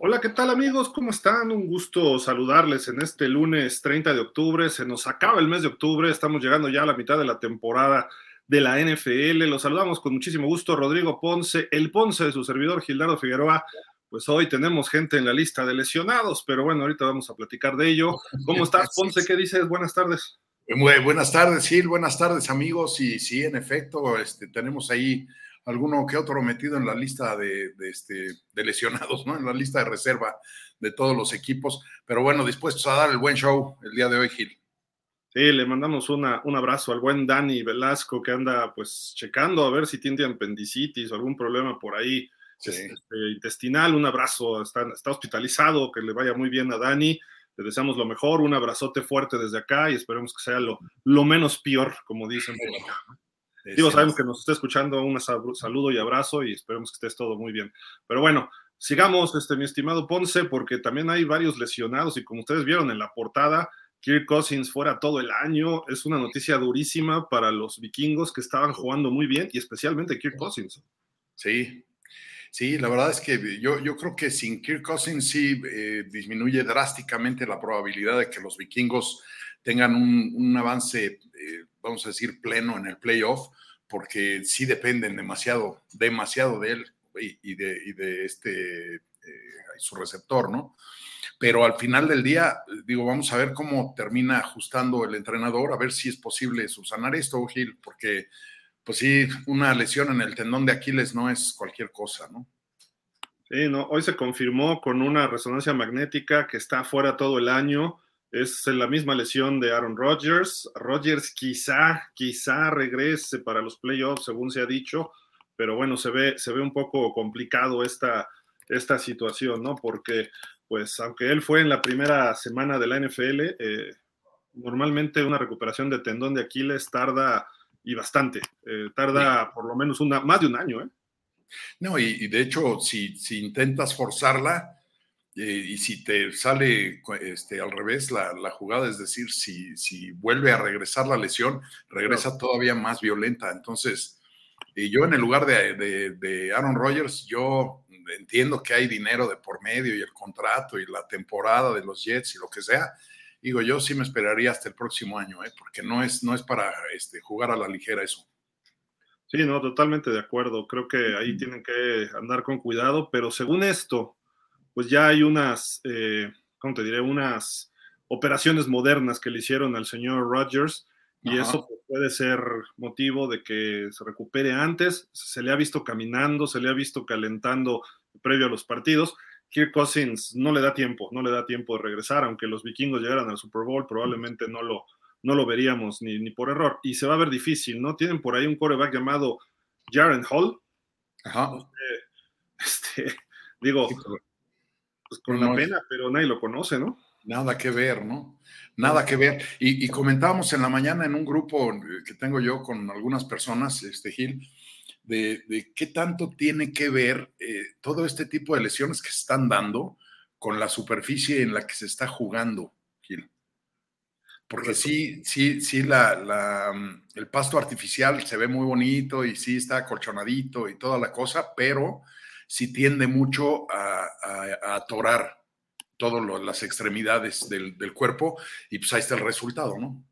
Hola, ¿qué tal amigos? ¿Cómo están? Un gusto saludarles en este lunes 30 de octubre. Se nos acaba el mes de octubre, estamos llegando ya a la mitad de la temporada de la NFL. Los saludamos con muchísimo gusto, Rodrigo Ponce, el Ponce de su servidor Gildardo Figueroa. Pues hoy tenemos gente en la lista de lesionados, pero bueno, ahorita vamos a platicar de ello. ¿Cómo estás, Ponce? ¿Qué dices? Buenas tardes. Muy buenas tardes, Gil. Buenas tardes, amigos. Y sí, en efecto, este, tenemos ahí alguno que otro metido en la lista de, este, de lesionados, ¿no? En la lista de reserva de todos los equipos. Pero bueno, dispuestos a dar el buen show el día de hoy, Gil. Sí, le mandamos una, un abrazo al buen Dani Velasco que anda pues checando a ver si tiene apendicitis o algún problema por ahí este, intestinal. Un abrazo, está, está hospitalizado, que le vaya muy bien a Dani. Le deseamos lo mejor, un abrazote fuerte desde acá y esperemos que sea lo, lo menos peor, como dicen por acá. Digo, sabemos que nos está escuchando, un saludo y abrazo y esperemos que estés todo muy bien. Pero bueno, sigamos, este, mi estimado Ponce, porque también hay varios lesionados y como ustedes vieron en la portada, Kirk Cousins fuera todo el año, es una noticia durísima para los vikingos que estaban jugando muy bien y especialmente Kirk Cousins. Sí, sí, la verdad es que yo, yo creo que sin Kirk Cousins sí eh, disminuye drásticamente la probabilidad de que los vikingos tengan un, avance, eh, vamos a decir, pleno en el playoff, porque sí dependen demasiado, demasiado de él y, de, de, este, eh, su receptor, ¿no? Pero al final del día, digo, vamos a ver cómo termina ajustando el entrenador, a ver si es posible subsanar esto, Gil, porque, pues sí, una lesión en el tendón de Aquiles no es cualquier cosa, ¿no? Sí, no, hoy se confirmó con una resonancia magnética que está fuera todo el año es la misma lesión de Aaron Rodgers. Rodgers quizá, quizá regrese para los playoffs, según se ha dicho, pero bueno, se ve, se ve un poco complicado esta, esta situación, ¿no? Porque, pues, aunque él fue en la primera semana de la NFL, eh, normalmente una recuperación de tendón de Aquiles tarda y bastante, eh, tarda por lo menos una, más de un año, ¿eh? No, y, y de hecho, si, si intentas forzarla, eh, y si te sale este, al revés la, jugada, es decir, si, si, vuelve a regresar la lesión, regresa todavía más violenta. Entonces, y yo en el lugar de, de, Aaron Rodgers, yo entiendo que hay dinero de por medio y el contrato y la temporada de los Jets y lo que sea. Digo, yo sí me esperaría hasta el próximo año, ¿eh? porque no es, no es para este, jugar a la ligera eso. Sí, no, totalmente de acuerdo. Creo que ahí tienen que andar con cuidado, pero según esto, pues ya hay unas, eh, ¿cómo te diré? Unas operaciones modernas que le hicieron al señor Rogers y eso puede ser motivo de que se recupere antes. Se le ha visto caminando, se le ha visto calentando previo a los partidos. Kirk Cousins no le da tiempo, no le da tiempo de regresar, aunque los vikingos llegaran al Super Bowl, probablemente no lo, no lo veríamos ni, ni por error. Y se va a ver difícil, ¿no? Tienen por ahí un coreback llamado Jaren Hall. Ajá. Este, digo, pues con la pena, pero nadie lo conoce, ¿no? Nada que ver, ¿no? Nada que ver. Y, comentábamos en la mañana en un grupo que tengo yo con algunas personas, este Gil, de, qué tanto tiene que ver eh, todo este tipo de lesiones que se están dando con la superficie en la que se está jugando, Gil. Porque sí, sí, sí, la, el pasto artificial se ve muy bonito y sí está acolchonadito y toda la cosa, pero sí tiende mucho a, atorar todas las extremidades del, cuerpo y pues ahí está el resultado, ¿no?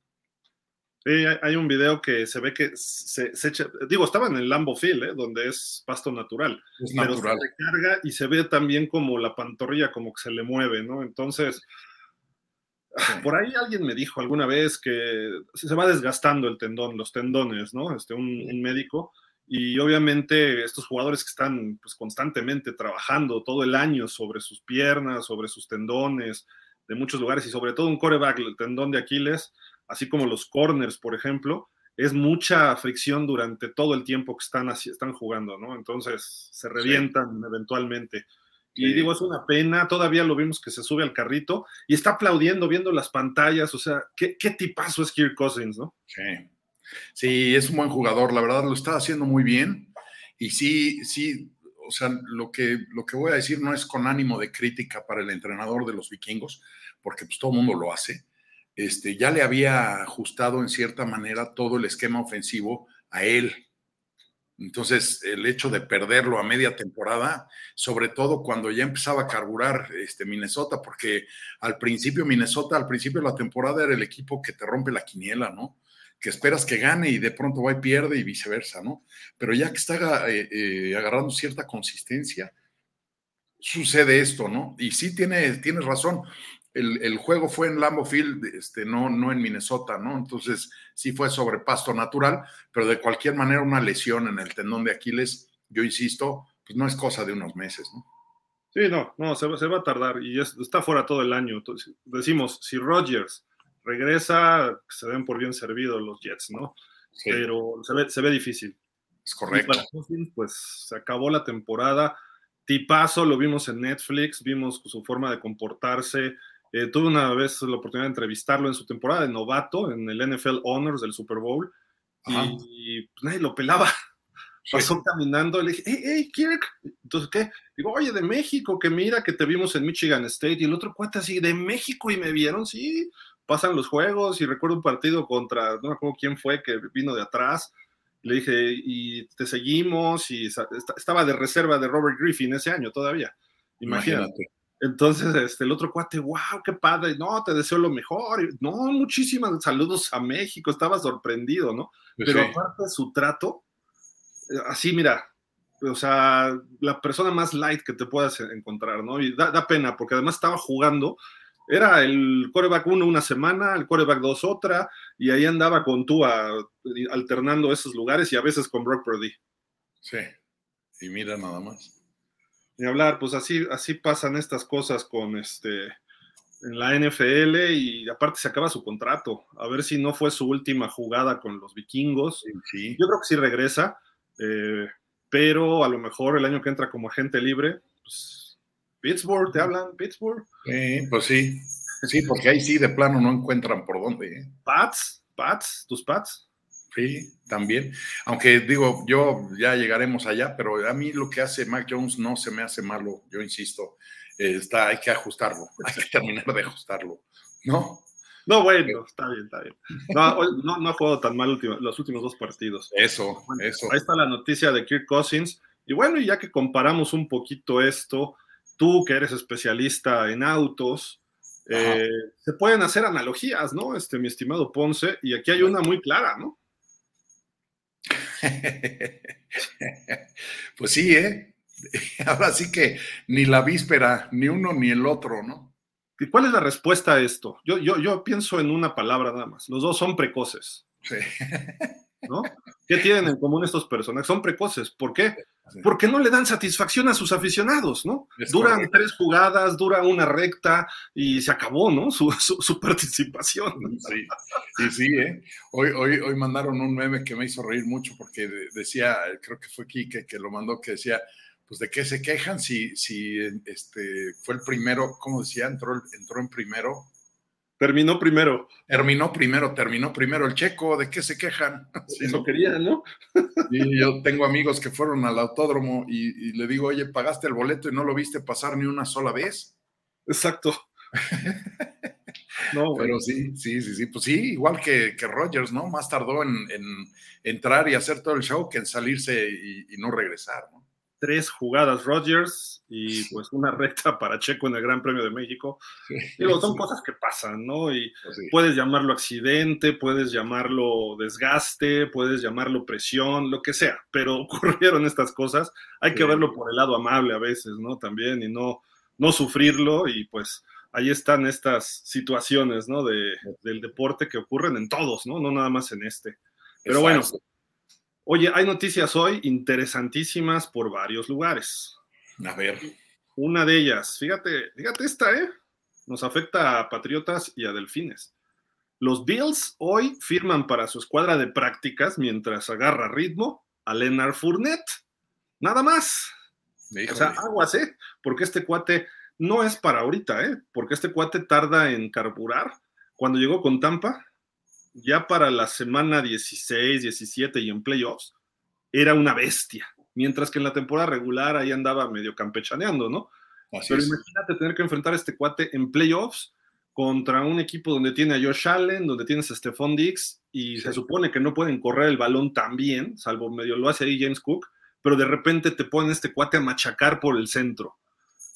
Sí, hay un video que se ve que se, echa, digo, estaba en el Lambo Field, ¿eh? donde es pasto natural, es pero natural. se recarga y se ve también como la pantorrilla como que se le mueve, ¿no? Entonces, por ahí alguien me dijo alguna vez que se va desgastando el tendón, los tendones, ¿no? Este, un médico, y obviamente estos jugadores que están pues, constantemente trabajando todo el año sobre sus piernas, sobre sus tendones de muchos lugares y sobre todo un coreback, el tendón de Aquiles, así como los corners, por ejemplo, es mucha fricción durante todo el tiempo que están, así, están jugando, ¿no? Entonces se revientan eventualmente. Y digo, es una pena, todavía lo vimos que se sube al carrito y está aplaudiendo, viendo las pantallas, o sea, qué, qué tipazo es Kirk Cousins, ¿no? Sí, Sí, es un buen jugador, la verdad lo está haciendo muy bien. Y sí, sí, o sea, lo que, lo que voy a decir no es con ánimo de crítica para el entrenador de los vikingos, porque pues todo el mundo lo hace. Este, ya le había ajustado en cierta manera todo el esquema ofensivo a él. Entonces, el hecho de perderlo a media temporada, sobre todo cuando ya empezaba a carburar este, Minnesota, porque al principio Minnesota, al principio de la temporada era el equipo que te rompe la quiniela, ¿no? Que esperas que gane y de pronto va y pierde y viceversa, ¿no? Pero ya que está eh, eh, agarrando cierta consistencia, sucede esto, ¿no? Y sí tiene, tienes razón el, juego fue en Lambeau Field, este, no, no en Minnesota, ¿no? Entonces sí fue sobre pasto natural, pero de cualquier manera una lesión en el tendón de Aquiles, yo insisto, pues no es cosa de unos meses, ¿no? Sí, no, no, se, va a tardar y está fuera todo el año. Decimos, si Rodgers regresa, se den por bien servidos los Jets, ¿no? Pero se ve, se ve difícil. Es correcto. pues se acabó la temporada. Tipazo, lo vimos en Netflix, vimos su forma de comportarse, eh, tuve una vez la oportunidad de entrevistarlo en su temporada de novato en el NFL Honors del Super Bowl y, pues, nadie lo pelaba. Pasó caminando, le dije, hey, hey, Kirk. Entonces, ¿qué? Digo, oye, de México, que mira que te vimos en Michigan State. Y el otro cuate así, de México y me vieron, sí. Pasan los juegos y recuerdo un partido contra, no me acuerdo quién fue, que vino de atrás. Le dije, y te seguimos. Y estaba de reserva de Robert Griffin ese año todavía. Imagínate. Entonces, este, el otro cuate, wow, qué padre, no, te deseo lo mejor, no, muchísimas saludos a México, estaba sorprendido, ¿no? Pues Pero aparte de su trato, eh, así, mira, o sea, la persona más light que te puedas encontrar, ¿no? Y da, pena, porque además estaba jugando, era el coreback uno una semana, el coreback dos otra, y ahí andaba con tú alternando esos lugares y a veces con Brock Purdy. Sí, y mira nada más. Ni hablar, pues así, así pasan estas cosas con este en la NFL y aparte se acaba su contrato. A ver si no fue su última jugada con los vikingos. Yo creo que sí regresa, eh, pero a lo mejor el año que entra como agente libre, pues Pittsburgh, ¿te hablan? Pittsburgh. Sí, pues sí. Sí, porque ahí sí de plano no encuentran por dónde. ¿eh? Pats, Pats, tus Pats. Sí, también. Aunque digo, yo ya llegaremos allá, pero a mí lo que hace Mac Jones no se me hace malo, yo insisto. está, hay que ajustarlo, hay que terminar de ajustarlo, ¿no? No, bueno, está bien, está bien. No, no, ha jugado tan mal los últimos dos partidos. Eso, eso. Ahí está la noticia de Kirk Cousins. Y bueno, y ya que comparamos un poquito esto, tú que eres especialista en autos, eh, se pueden hacer analogías, ¿no? Este, mi estimado Ponce, y aquí hay una muy clara, ¿no? pues sí, ¿eh? Ahora sí que ni la víspera, ni uno ni el otro, ¿no? ¿Y cuál es la respuesta a esto? Yo, yo, yo pienso en una palabra nada más. Los dos son precoces. Sí. ¿no? ¿Qué tienen en común estos personajes? Son precoces. ¿Por qué? Porque no le dan satisfacción a sus aficionados, ¿no? Duran tres jugadas, dura una recta y se acabó, ¿no? Su, participación. Sí, sí, sí, ¿eh? Hoy, hoy, hoy mandaron un meme que me hizo reír mucho porque decía, creo que fue Kike que lo mandó, que decía, pues de qué se quejan si, si este, fue el primero, ¿cómo decía? Entró, entró en primero Terminó primero. Terminó primero, terminó primero el checo, ¿de qué se quejan? Eso querían, ¿no? y yo tengo amigos que fueron al autódromo y, le digo, oye, pagaste el boleto y no lo viste pasar ni una sola vez. Exacto. no, Pero sí, sí, sí, sí, pues sí, igual que, que Rogers, ¿no? Más tardó en, entrar y hacer todo el show que en salirse y no regresar, ¿no? Tres jugadas Rodgers y pues una recta para Checo en el Gran Premio de México. Digo, son cosas que pasan, ¿no? Y pues puedes llamarlo accidente, puedes llamarlo desgaste, puedes llamarlo presión, lo que sea, pero ocurrieron estas cosas. Hay que verlo por el lado amable a veces, ¿no? También y no, no sufrirlo y pues ahí están estas situaciones, ¿no? De, del deporte que ocurren en todos, ¿no? No nada más en este. Pero bueno, Oye, hay noticias hoy interesantísimas por varios lugares. A ver. Una de ellas, fíjate, fíjate esta, ¿eh? Nos afecta a Patriotas y a Delfines. Los Bills hoy firman para su escuadra de prácticas mientras agarra ritmo a Leonard Fournette. Nada más. O sea, aguas, ¿eh? Porque este cuate no es para ahorita, ¿eh? Porque este cuate tarda en carburar. Cuando llegó con Tampa, ya para la semana 16, 17 y en playoffs, era una bestia. Mientras que en la temporada regular ahí andaba medio campechaneando, ¿no? Pero imagínate tener que enfrentar a este cuate en playoffs contra un equipo donde tiene a Josh Allen, donde tienes a Stephon Diggs, y se supone que no pueden correr el balón tan bien, salvo medio lo hace ahí James Cook, pero de repente te ponen este cuate a machacar por el centro.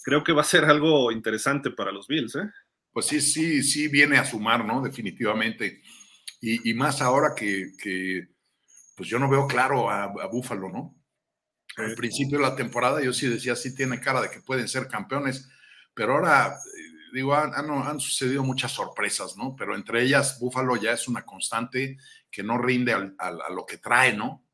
Creo que va a ser algo interesante para los Bills, ¿eh? Pues sí, sí, sí viene a sumar, ¿no? Definitivamente. Y, más ahora que, pues yo no veo claro a, a Búfalo, ¿no? Al principio de la temporada yo sí decía, sí tiene cara de que pueden ser campeones, pero ahora digo, han, sucedido muchas sorpresas, ¿no? Pero entre ellas, Búfalo ya es una constante que no rinde a lo que trae, ¿no?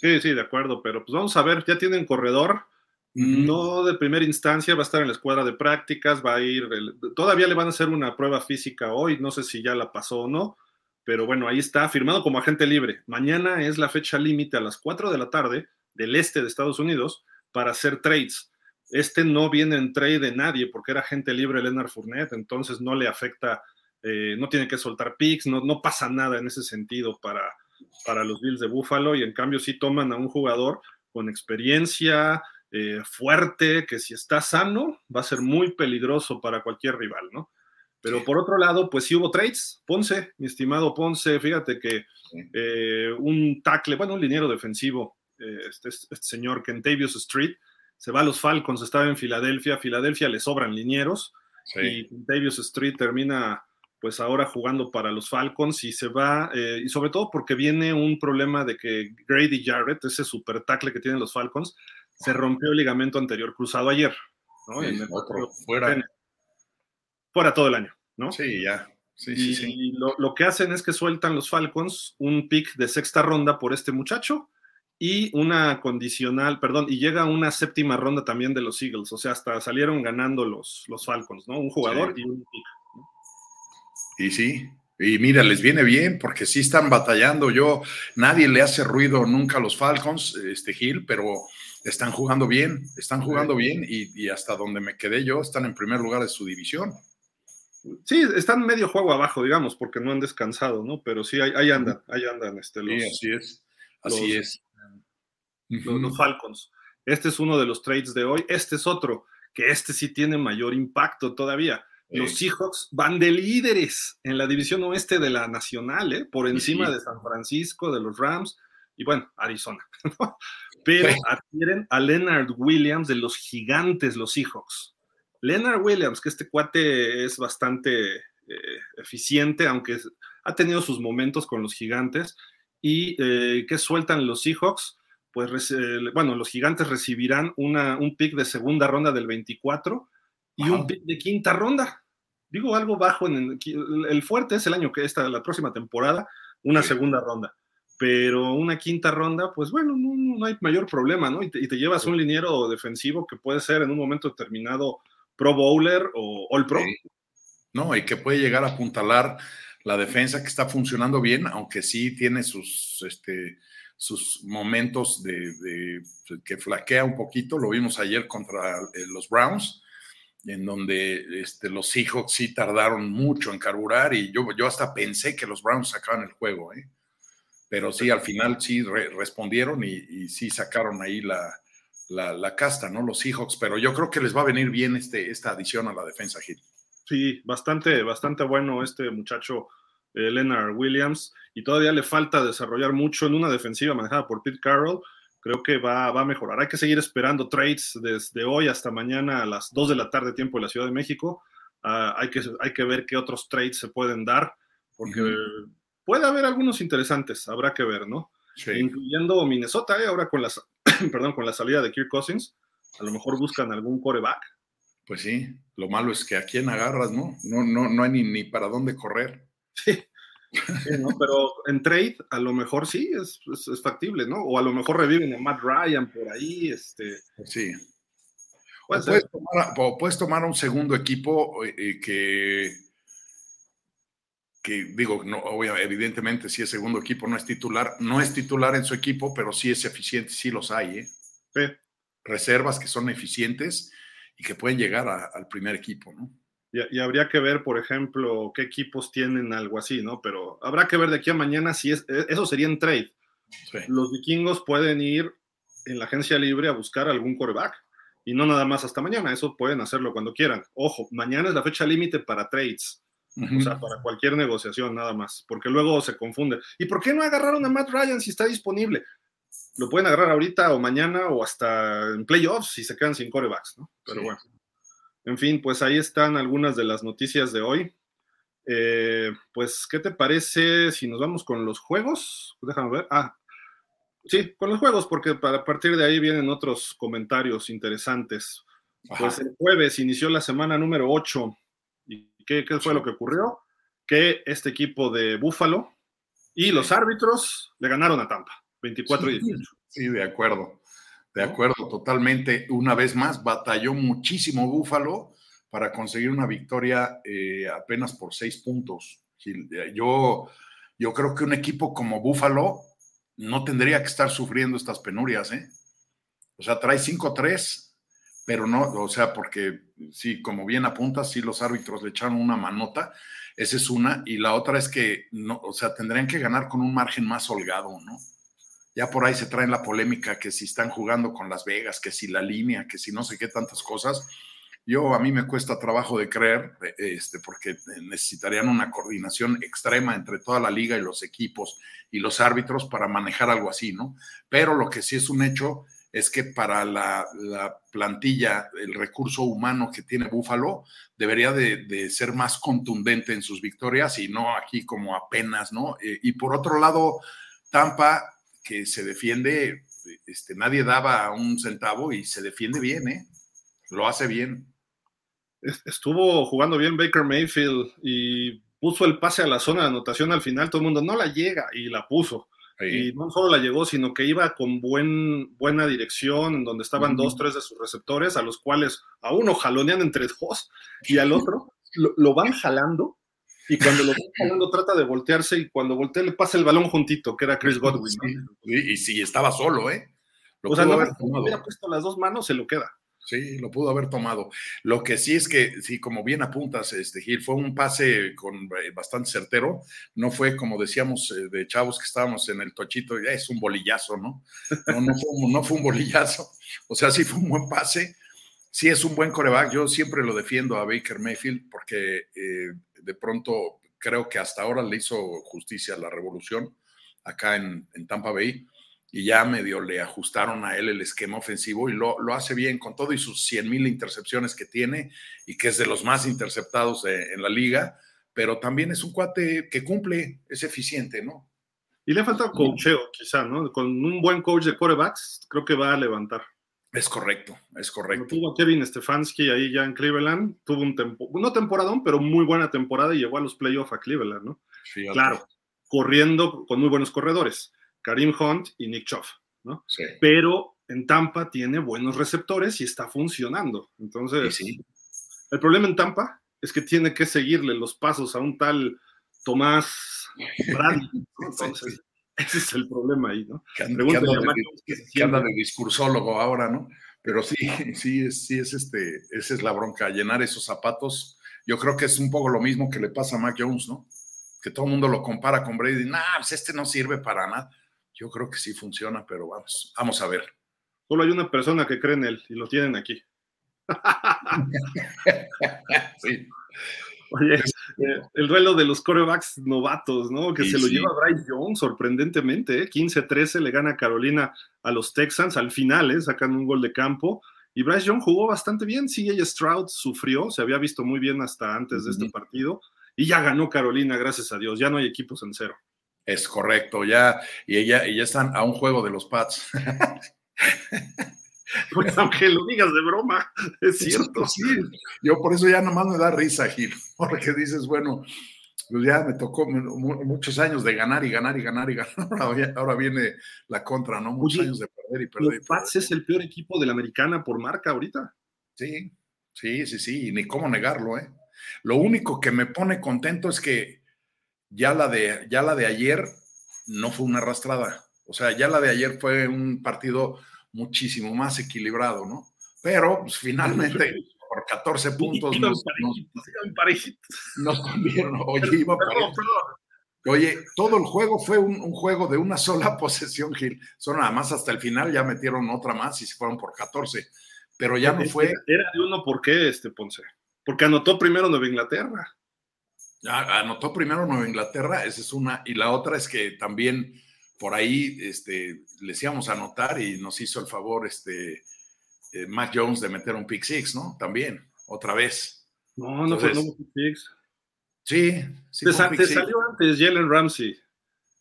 Sí, sí, de acuerdo, pero pues vamos a ver, ya tienen corredor, no de primera instancia, va a estar en la escuadra de prácticas, va a ir, todavía le van a hacer una prueba física hoy, no sé si ya la pasó o no, pero bueno, ahí está, firmado como agente libre. Mañana es la fecha límite a las 4 de la tarde del este de Estados Unidos para hacer trades. Este no viene en trade de nadie porque era gente libre Leonard Fournette, entonces no le afecta, eh, no tiene que soltar picks, no, no pasa nada en ese sentido para, para los Bills de Buffalo y en cambio sí toman a un jugador con experiencia, eh, fuerte, que si está sano va a ser muy peligroso para cualquier rival, ¿no? Pero por otro lado, pues sí hubo trades. Ponce, mi estimado Ponce, fíjate que eh, un tackle, bueno, un liniero defensivo, este, este, señor Kentavious Street, se va a los Falcons, estaba en Filadelfia, Filadelfia le sobran linieros y Davis Street termina pues ahora jugando para los Falcons y se va, eh, y sobre todo porque viene un problema de que Grady Jarrett, ese super tackle que tienen los Falcons, se rompió el ligamento anterior cruzado ayer, fuera. fuera todo el año, ¿no? Sí, ya. Sí, y, sí, y lo, lo, que hacen es que sueltan los Falcons un pick de sexta ronda por este muchacho y una condicional, perdón, y llega una séptima ronda también de los Eagles, o sea, hasta salieron ganando los, los Falcons, ¿no? Un jugador y un pick. Y sí, y mira, les viene bien porque sí están batallando. Yo, nadie le hace ruido nunca a los Falcons, este Gil, pero están jugando bien, están jugando bien y, hasta donde me quedé yo, están en primer lugar de su división. Sí, están medio juego abajo, digamos, porque no han descansado, ¿no? Pero sí, ahí, andan, ahí andan. Este, los, sí, así es. Así es los, Falcons. Este es uno de los trades de hoy. Este es otro, que este sí tiene mayor impacto todavía. Los Seahawks van de líderes en la división oeste de la Nacional, ¿eh? por encima de San Francisco, de los Rams y bueno, Arizona. Pero adquieren a Leonard Williams de los gigantes, los Seahawks. Leonard Williams, que este cuate es bastante eh, eficiente, aunque ha tenido sus momentos con los gigantes, y eh, que sueltan los Seahawks pues bueno, los gigantes recibirán una, un pick de segunda ronda del 24 y un pick de quinta ronda. Digo algo bajo en el, fuerte es el año que está la próxima temporada, una segunda ronda. Pero una quinta ronda, pues bueno, no, hay mayor problema, ¿no? Y te, llevas un liniero defensivo que puede ser en un momento determinado Pro Bowler o All Pro. No, y que puede llegar a apuntalar la defensa que está funcionando bien, aunque sí tiene sus, este, sus momentos de, que flaquea un poquito, lo vimos ayer contra eh, los Browns, en donde este, los Seahawks sí tardaron mucho en carburar y yo, yo hasta pensé que los Browns sacaban el juego, ¿eh? Pero sí, al final sí respondieron y, sí sacaron ahí la, la, casta, ¿no? Los Seahawks, pero yo creo que les va a venir bien este, esta adición a la defensa, Gil. Sí, bastante, bastante bueno este muchacho eh, Leonard Williams, y todavía le falta desarrollar mucho en una defensiva manejada por Pete Carroll. Creo que va, a mejorar. Hay que seguir esperando trades desde hoy hasta mañana a las 2 de la tarde, tiempo de la Ciudad de México. Ah, hay, que, hay que ver qué otros trades se pueden dar, porque puede haber algunos interesantes, habrá que ver, ¿no? Incluyendo Minnesota, ¿eh? ahora con, las, perdón, con la salida de Kirk Cousins, a lo mejor buscan algún coreback. Pues sí, lo malo es que a quién agarras, ¿no? No, no, no hay ni, ni para dónde correr. Sí. pero en trade a lo mejor sí es, factible, ¿no? O a lo mejor reviven a Matt Ryan por ahí, este. Sí. Puedes tomar, puedes tomar, un segundo equipo eh, eh, que, que digo, no, evidentemente si es segundo equipo no es titular, no es titular en su equipo, pero sí es eficiente, sí los hay, ¿eh? Sí. Reservas que son eficientes y que pueden llegar al primer equipo, ¿no? Y, habría que ver, por ejemplo, qué equipos tienen algo así, ¿no? Pero habrá que ver de aquí a mañana si es, e, eso sería en trade. Los vikingos pueden ir en la agencia libre a buscar algún coreback Y no nada más hasta mañana, eso pueden hacerlo cuando quieran. Ojo, mañana es la fecha límite para trades. O sea, para cualquier negociación nada más, porque luego se confunde. ¿Y por qué no agarraron a Matt Ryan si está disponible? Lo pueden agarrar ahorita o mañana o hasta en playoffs si se quedan sin corebacks, ¿no? Pero bueno. En fin, pues ahí están algunas de las noticias de hoy. Eh, pues, ¿qué te parece si nos vamos con los juegos? Déjame ver. Ah, sí, con los juegos, porque para partir de ahí vienen otros comentarios interesantes. Pues el jueves inició la semana número 8 ¿Qué, fue lo que ocurrió? Que este equipo de Búfalo y los árbitros le ganaron a Tampa, 24 y 18. Sí, de acuerdo. De acuerdo, totalmente. Una vez más, batalló muchísimo Búfalo para conseguir una victoria eh, apenas por seis puntos. Yo, yo creo que un equipo como Búfalo no tendría que estar sufriendo estas penurias, ¿eh? O sea, trae 5-3 pero no, o sea, porque sí, como bien apuntas, sí los árbitros le echaron una manota, esa es una, y la otra es que, no, o sea, tendrían que ganar con un margen más holgado, ¿no? Ya por ahí se traen la polémica que si están jugando con Las Vegas, que si la línea, que si no sé qué tantas cosas. Yo a mí me cuesta trabajo de creer, este, porque necesitarían una coordinación extrema entre toda la liga y los equipos y los árbitros para manejar algo así, ¿no? Pero lo que sí es un hecho es que para la, plantilla, el recurso humano que tiene Búfalo, debería de, ser más contundente en sus victorias y no aquí como apenas, ¿no? Eh, y por otro lado, Tampa, que se defiende, este, nadie daba un centavo y se defiende bien, ¿eh? Lo hace bien. Estuvo jugando bien Baker Mayfield y puso el pase a la zona de anotación al final, todo el mundo no la llega y la puso. Y no solo la llegó, sino que iba con buen, buena dirección, en donde estaban dos, tres de sus receptores, a los cuales a uno jalonean entre dos y al otro lo, van jalando. Y cuando lo van jalando trata de voltearse y cuando voltea le pasa el balón juntito, que era Chris Godwin. Y, si estaba solo, ¿eh? o sea, no, hubiera puesto las dos manos, se lo queda. Sí, lo pudo haber tomado. Lo que sí es que, sí, como bien apuntas, este Gil, fue un pase con eh, bastante certero. No fue, como decíamos, eh, de chavos que estábamos en el tochito, ya es un bolillazo, ¿no? No, no, fue, no fue un bolillazo. O sea, sí fue un buen pase. Sí es un buen coreback. Yo siempre lo defiendo a Baker Mayfield porque eh, de pronto creo que hasta ahora le hizo justicia a la revolución acá en, en Tampa Bay y ya medio le ajustaron a él el esquema ofensivo y lo, hace bien con todo y sus 100 mil intercepciones que tiene y que es de los más interceptados en la liga, pero también es un cuate que cumple, es eficiente, ¿no? Y le falta coacheo, quizá, ¿no? Con un buen coach de corebacks, creo que va a levantar. Es correcto, es correcto. Tuvo Kevin Stefanski ahí ya en Cleveland, tuvo un tempo, no temporadón, pero muy buena temporada y llegó a los playoffs a Cleveland, ¿no? Claro, corriendo con muy buenos corredores Karim Hunt y Nick Choff, ¿no? Sí. Pero en Tampa tiene buenos receptores y está funcionando. Entonces, el problema en Tampa es que tiene que seguirle los pasos a un tal Tomás Brady. Entonces, ese es el problema ahí, ¿no? Que anda, que anda, de, discursólogo ahora, ¿no? Pero sí, sí, es, sí es este, esa es la bronca, llenar esos zapatos. Yo creo que es un poco lo mismo que le pasa a Mac Jones, ¿no? Que todo el mundo lo compara con Brady. Nah, pues este no sirve para nada. Yo creo que sí funciona, pero vamos, vamos a ver. Solo hay una persona que cree en él y lo tienen aquí. sí. Oye, eh, el duelo de los corebacks novatos, ¿no? Que se lo lleva Bryce Young, sorprendentemente, ¿eh? 15-13 le gana Carolina a los Texans al final, ¿eh? Sacan un gol de campo. Y Bryce Young jugó bastante bien. Sí, ella Stroud sufrió, se había visto muy bien hasta antes de este partido. Y ya ganó Carolina, gracias a Dios. Ya no hay equipos en cero. Es correcto, ya, y ella, y ya están a un juego de los Pats. Pues aunque lo digas de broma, es cierto. Sí, yo por eso ya nomás me da risa, Gil, porque dices, bueno, pues ya me tocó muchos años de ganar y ganar y ganar y ganar. Ahora, viene la contra, ¿no? Muchos años de perder y perder. Los Pats es el peor equipo de la americana por marca ahorita. Sí, sí, sí, sí, y ni cómo negarlo, ¿eh? Lo único que me pone contento es que ya la de, ya la de ayer no fue una arrastrada. O sea, ya la de ayer fue un partido muchísimo más equilibrado, ¿no? Pero pues, finalmente por 14 puntos nos, Oye, Oye, todo el juego fue un, juego de una sola posesión, Gil. Son nada más hasta el final, ya metieron otra más y se fueron por 14 pero ya no fue. Era de uno, ¿por qué, este Ponce? Porque anotó primero Nueva Inglaterra. Anotó primero Nueva Inglaterra, esa es una, y la otra es que también por ahí este, les íbamos a anotar y nos hizo el favor este, eh, Mac Jones de meter un pick six, ¿no? También, otra vez. No, no fue un pick six. Sí, sí te, salió antes Jalen Ramsey.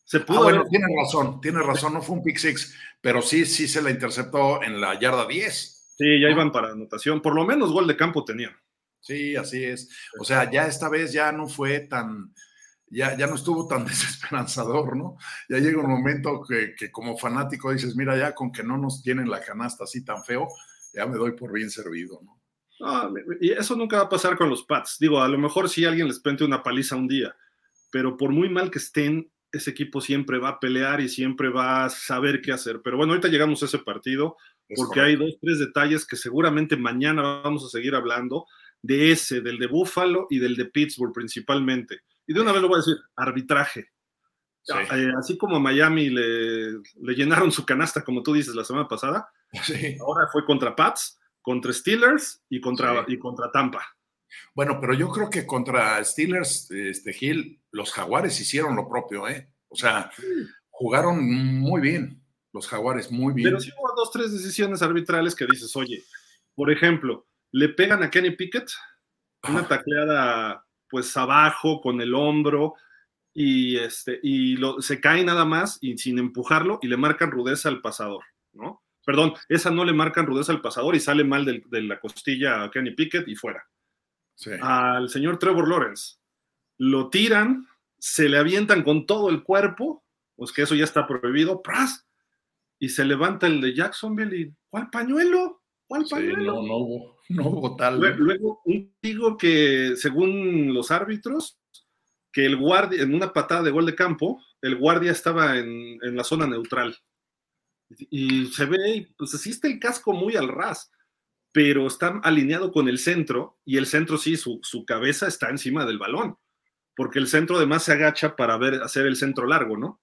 Se ah, pudo ah, bueno, tiene razón, tiene razón, no fue un pick six, pero sí, sí se la interceptó en la yarda 10. Sí, ya iban para anotación, por lo menos gol de campo tenía. Sí, así es. O sea, ya esta vez ya no fue tan, ya, ya no estuvo tan desesperanzador, ¿no? Ya llega un momento que, que, como fanático dices, mira, ya con que no nos tienen la canasta así tan feo, ya me doy por bien servido, ¿no? y eso nunca va a pasar con los Pats. Digo, a lo mejor si alguien les pente una paliza un día, pero por muy mal que estén, ese equipo siempre va a pelear y siempre va a saber qué hacer. Pero bueno, ahorita llegamos a ese partido porque hay dos, tres detalles que seguramente mañana vamos a seguir hablando de ese, del de Buffalo y del de Pittsburgh principalmente. Y de una vez lo voy a decir, arbitraje. Eh, así como a Miami le, le, llenaron su canasta, como tú dices, la semana pasada, ahora fue contra Pats, contra Steelers y contra, y contra Tampa. Bueno, pero yo creo que contra Steelers, este Gil, los Jaguares hicieron lo propio, ¿eh? O sea, jugaron muy bien, los Jaguares, muy bien. Pero sí hubo dos, tres decisiones arbitrales que dices, oye, por ejemplo, le pegan a Kenny Pickett, una tacleada pues abajo con el hombro y, este, y lo, se cae nada más y sin empujarlo y le marcan rudeza al pasador, ¿no? Perdón, esa no le marcan rudeza al pasador y sale mal de la costilla a Kenny Pickett y fuera. Al señor Trevor Lawrence lo tiran, se le avientan con todo el cuerpo, pues que eso ya está prohibido, ¡pras! y se levanta el de Jacksonville y ¿cuál pañuelo? ¿Cuál pañuelo? no, no hubo, no hubo tal. Luego, un digo que según los árbitros, que el guardia, en una patada de gol de campo, el guardia estaba en, en la zona neutral. Y se ve, pues así está el casco muy al ras, pero está alineado con el centro y el centro sí, su, su cabeza está encima del balón, porque el centro además se agacha para ver, hacer el centro largo, ¿no?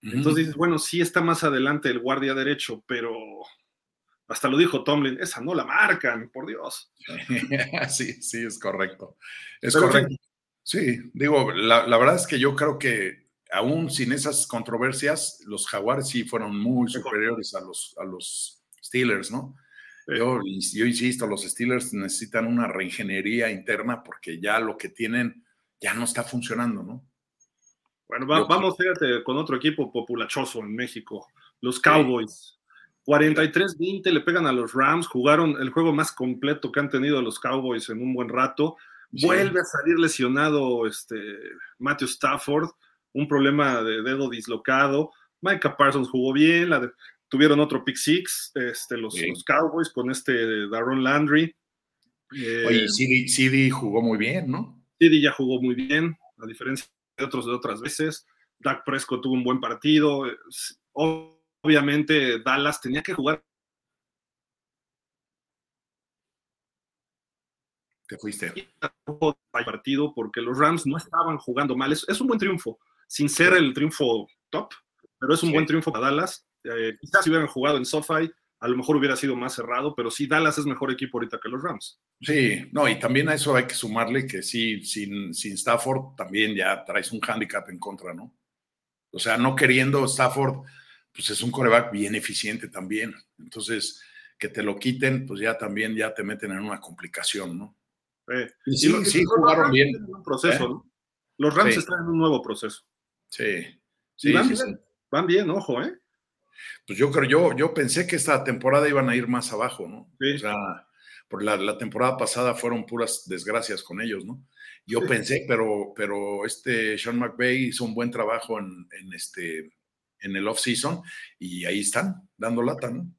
Entonces dices, bueno, sí está más adelante el guardia derecho, pero hasta lo dijo Tomlin, esa no la marcan, por Dios. sí, sí, es correcto. Es correcto. Sí, digo, la, la, verdad es que yo creo que aún sin esas controversias, los Jaguares sí fueron muy superiores a los, a los Steelers, ¿no? Yo, yo, insisto, los Steelers necesitan una reingeniería interna porque ya lo que tienen ya no está funcionando, ¿no? Bueno, vamos, fíjate, con otro equipo populachoso en México, los Cowboys. 43-20 le pegan a los Rams, jugaron el juego más completo que han tenido los Cowboys en un buen rato. Vuelve a salir lesionado este Matthew Stafford un problema de dedo dislocado. Micah Parsons jugó bien, tuvieron otro pick six, este, los, Cowboys con este Darron Landry. Oye, eh, CD, jugó muy bien, ¿no? CD ya jugó muy bien, a diferencia de otros de otras veces. Dak Prescott tuvo un buen partido. Obviamente Dallas tenía que jugar. Te fuiste. partido porque los Rams no estaban jugando mal. es un buen triunfo sin ser el triunfo top, pero es un buen triunfo para Dallas. Eh, quizás si hubieran jugado en SoFi, a lo mejor hubiera sido más cerrado, pero sí, Dallas es mejor equipo ahorita que los Rams. Sí, no, y también a eso hay que sumarle que sí, sin, sin Stafford también ya traes un handicap en contra, ¿no? O sea, no queriendo Stafford, pues es un coreback bien eficiente también. Entonces, que te lo quiten, pues ya también ya te meten en una complicación, ¿no? sí, sí, jugaron bien. Un proceso, ¿Eh? ¿no? Los Rams están en un nuevo proceso. Sí, sí, van, bien, van bien, ojo, ¿eh? Pues yo creo, yo, yo pensé que esta temporada iban a ir más abajo, ¿no? O sea, por la, temporada pasada fueron puras desgracias con ellos, ¿no? Yo pensé, pero, pero este Sean McVay hizo un buen trabajo en, este, en el off-season y ahí están, dando lata, ¿no?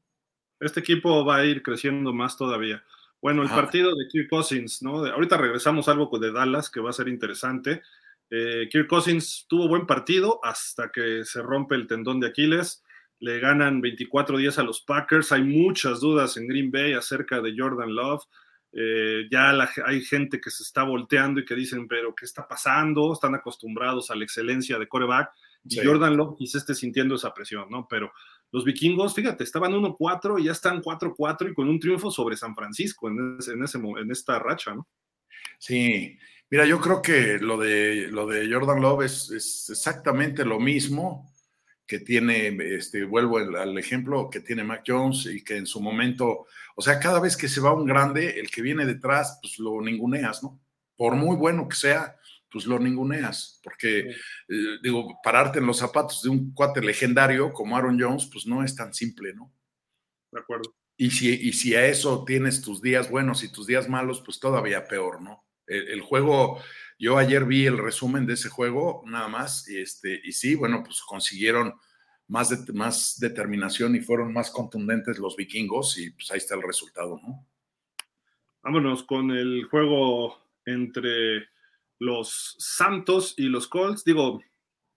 Este equipo va a ir creciendo más todavía. Bueno, el partido de Kirk Cousins, ¿no? Ahorita regresamos a algo de Dallas que va a ser interesante. Eh, Kirk Cousins tuvo buen partido hasta que se rompe el tendón de Aquiles. Le ganan 24 días a los Packers. Hay muchas dudas en Green Bay acerca de Jordan Love. Eh, ya hay gente que se está volteando y que dicen, pero ¿qué está pasando? Están acostumbrados a la excelencia de coreback Jordan Love quizá esté sintiendo esa presión, ¿no? Pero los vikingos, fíjate, estaban 1-4 y ya están 4-4 y con un triunfo sobre San Francisco en, ese, en, esta racha, ¿no? Sí, mira, yo creo que lo de, lo de Jordan Love es, es exactamente lo mismo que tiene, este, vuelvo al ejemplo que tiene Mac Jones y que en su momento, o sea, cada vez que se va un grande, el que viene detrás, pues lo ninguneas, ¿no? Por muy bueno que sea, pues lo ninguneas, porque, eh, digo, pararte en los zapatos de un cuate legendario como Aaron Jones, pues no es tan simple, ¿no? De acuerdo. Y si, y si a eso tienes tus días buenos y tus días malos, pues todavía peor, ¿no? el juego yo ayer vi el resumen de ese juego, nada más, y, este, y sí, bueno, pues consiguieron más, más determinación y fueron más contundentes los vikingos, y pues ahí está el resultado, ¿no? Vámonos con el juego entre los Santos y los Colts. Digo,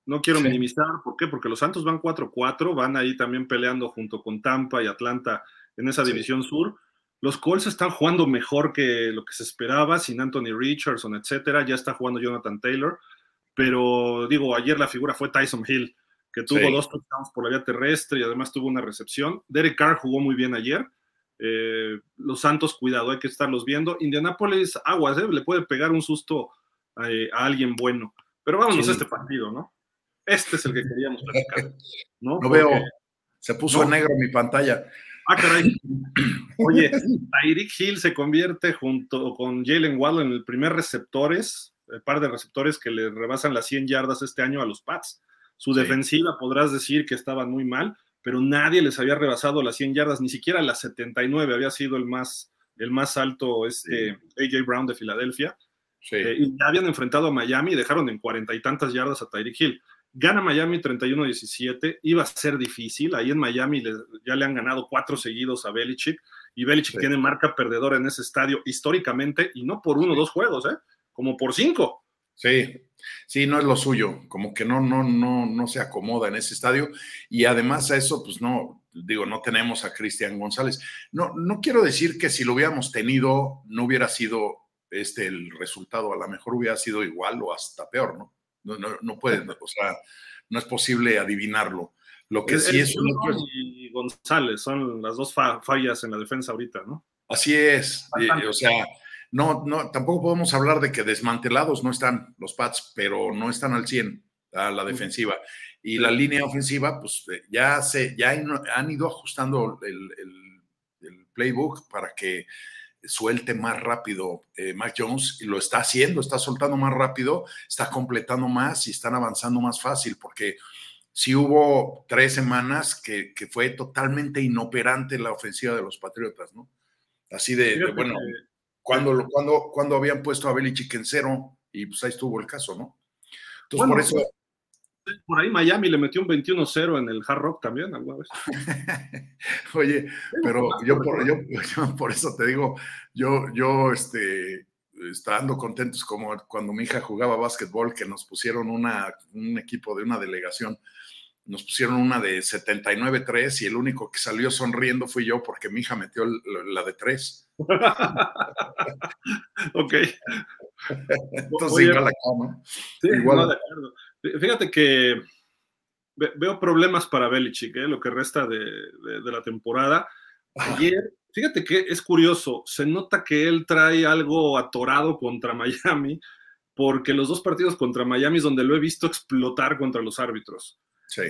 no quiero minimizar, ¿por qué? Porque los Santos van 4-4, van ahí también peleando junto con Tampa y Atlanta en esa división sur. Los Colts están jugando mejor que lo que se esperaba, sin Anthony Richardson, etcétera. Ya está jugando Jonathan Taylor. Pero digo, ayer la figura fue Tyson Hill, que tuvo dos touchdowns por la vía terrestre y además tuvo una recepción. Derek Carr jugó muy bien ayer. Eh, los Santos, cuidado, hay que estarlos viendo. Indianapolis, aguas, ¿eh? le puede pegar un susto eh, a, alguien bueno. Pero vámonos a este partido, ¿no? Este es el que queríamos platicar. No, Lo veo. Se puso negro mi pantalla. Ah, caray. Oye, Tyreek Hill se convierte junto con Jalen Waddle en el primer receptores, el par de receptores que le rebasan las 100 yardas este año a los Pats. Su defensiva podrás decir que estaba muy mal, pero nadie les había rebasado las 100 yardas, ni siquiera las 79 había sido el más, el más alto este AJ Brown de Filadelfia. Eh, y ya habían enfrentado a Miami y dejaron en cuarenta y tantas yardas a Tyreek Hill. Gana Miami 31-17, iba a ser difícil. Ahí en Miami ya le han ganado cuatro seguidos a Belichick y Belichick tiene marca perdedora en ese estadio históricamente y no por uno o dos juegos, ¿eh? como por cinco. Sí, sí, no es lo suyo, como que no, no, no, no se acomoda en ese estadio y además a eso, pues no, digo, no tenemos a Cristian González. No, no quiero decir que si lo hubiéramos tenido no hubiera sido este el resultado, a lo mejor hubiera sido igual o hasta peor, ¿no? No, no, no puede, o sea, no es posible adivinarlo. Lo que sí es. Y González son las dos fallas en la defensa ahorita, ¿no? Así es. o sea, no, no, tampoco podemos hablar de que desmantelados no están los Pats, pero no están al 100 a la defensiva. Y la línea ofensiva, pues eh, ya, se, ya han ido ajustando el, el playbook para que suelte más rápido eh, Mac Jones y lo está haciendo, está soltando más rápido, está completando más y están avanzando más fácil, porque si hubo tres semanas que, fue totalmente inoperante la ofensiva de los Patriotas, ¿no? Así de, bueno, cuando, cuando, cuando habían puesto a Belichick en cero y pues ahí estuvo el caso, ¿no? Entonces, por eso por ahí Miami le metió un 21-0 en el Hard Rock también alguna vez. Oye, pero yo por, yo, por, eso te digo, yo, yo este, estando contentos como cuando mi hija jugaba básquetbol, que nos pusieron una, un equipo de una delegación, nos pusieron una de 79-3 y el único que salió sonriendo fui yo porque mi hija metió la de 3. ok. Entonces, igual acá, ¿no? Sí, igual. de acuerdo. Fíjate que veo problemas para Belichick, ¿eh? lo que resta de, la temporada. Ayer, fíjate que es curioso, se nota que él trae algo atorado contra Miami, porque los dos partidos contra Miami es donde lo he visto explotar contra los árbitros.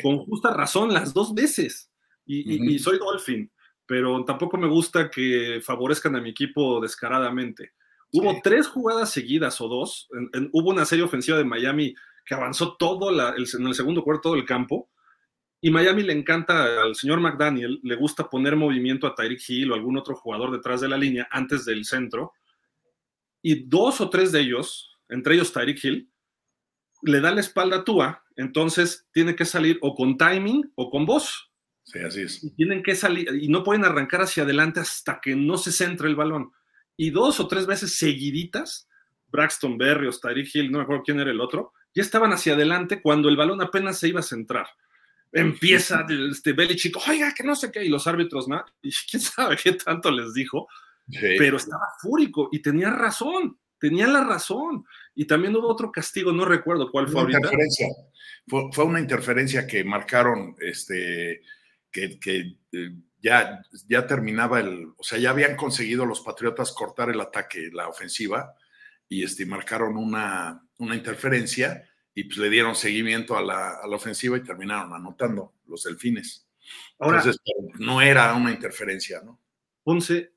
Con justa razón, las dos veces. Y, soy Dolphin, pero tampoco me gusta que favorezcan a mi equipo descaradamente. Hubo tres jugadas seguidas o dos. hubo una serie ofensiva de Miami que avanzó todo en el segundo cuarto del campo. Y Miami le encanta al señor McDaniel, le gusta poner movimiento a Tyreek Hill o algún otro jugador detrás de la línea antes del centro. Y dos o tres de ellos, entre ellos Tyreek Hill, le da la espalda a Tua, entonces tiene que salir o con timing o con voz. Sí, así es. Y tienen que salir y no pueden arrancar hacia adelante hasta que no se centre el balón. Y dos o tres veces seguiditas, Braxton Berrios, Tyreek Hill, no me acuerdo quién era el otro, ya estaban hacia adelante cuando el balón apenas se iba a centrar. Empieza este Belichick, oiga, que no sé qué, y los árbitros, y quién sabe qué tanto les dijo, pero estaba fúrico y tenía razón, tenían la razón. Y también hubo otro castigo, no recuerdo cuál fue. Una interferencia. Fue, una interferencia que marcaron, este, que, eh, ya, ya terminaba el, o sea, ya habían conseguido los Patriotas cortar el ataque, la ofensiva, y este, marcaron una, una interferencia y pues le dieron seguimiento a la, a la ofensiva y terminaron anotando los delfines. Ahora, Entonces, no era una interferencia, ¿no? Ponce,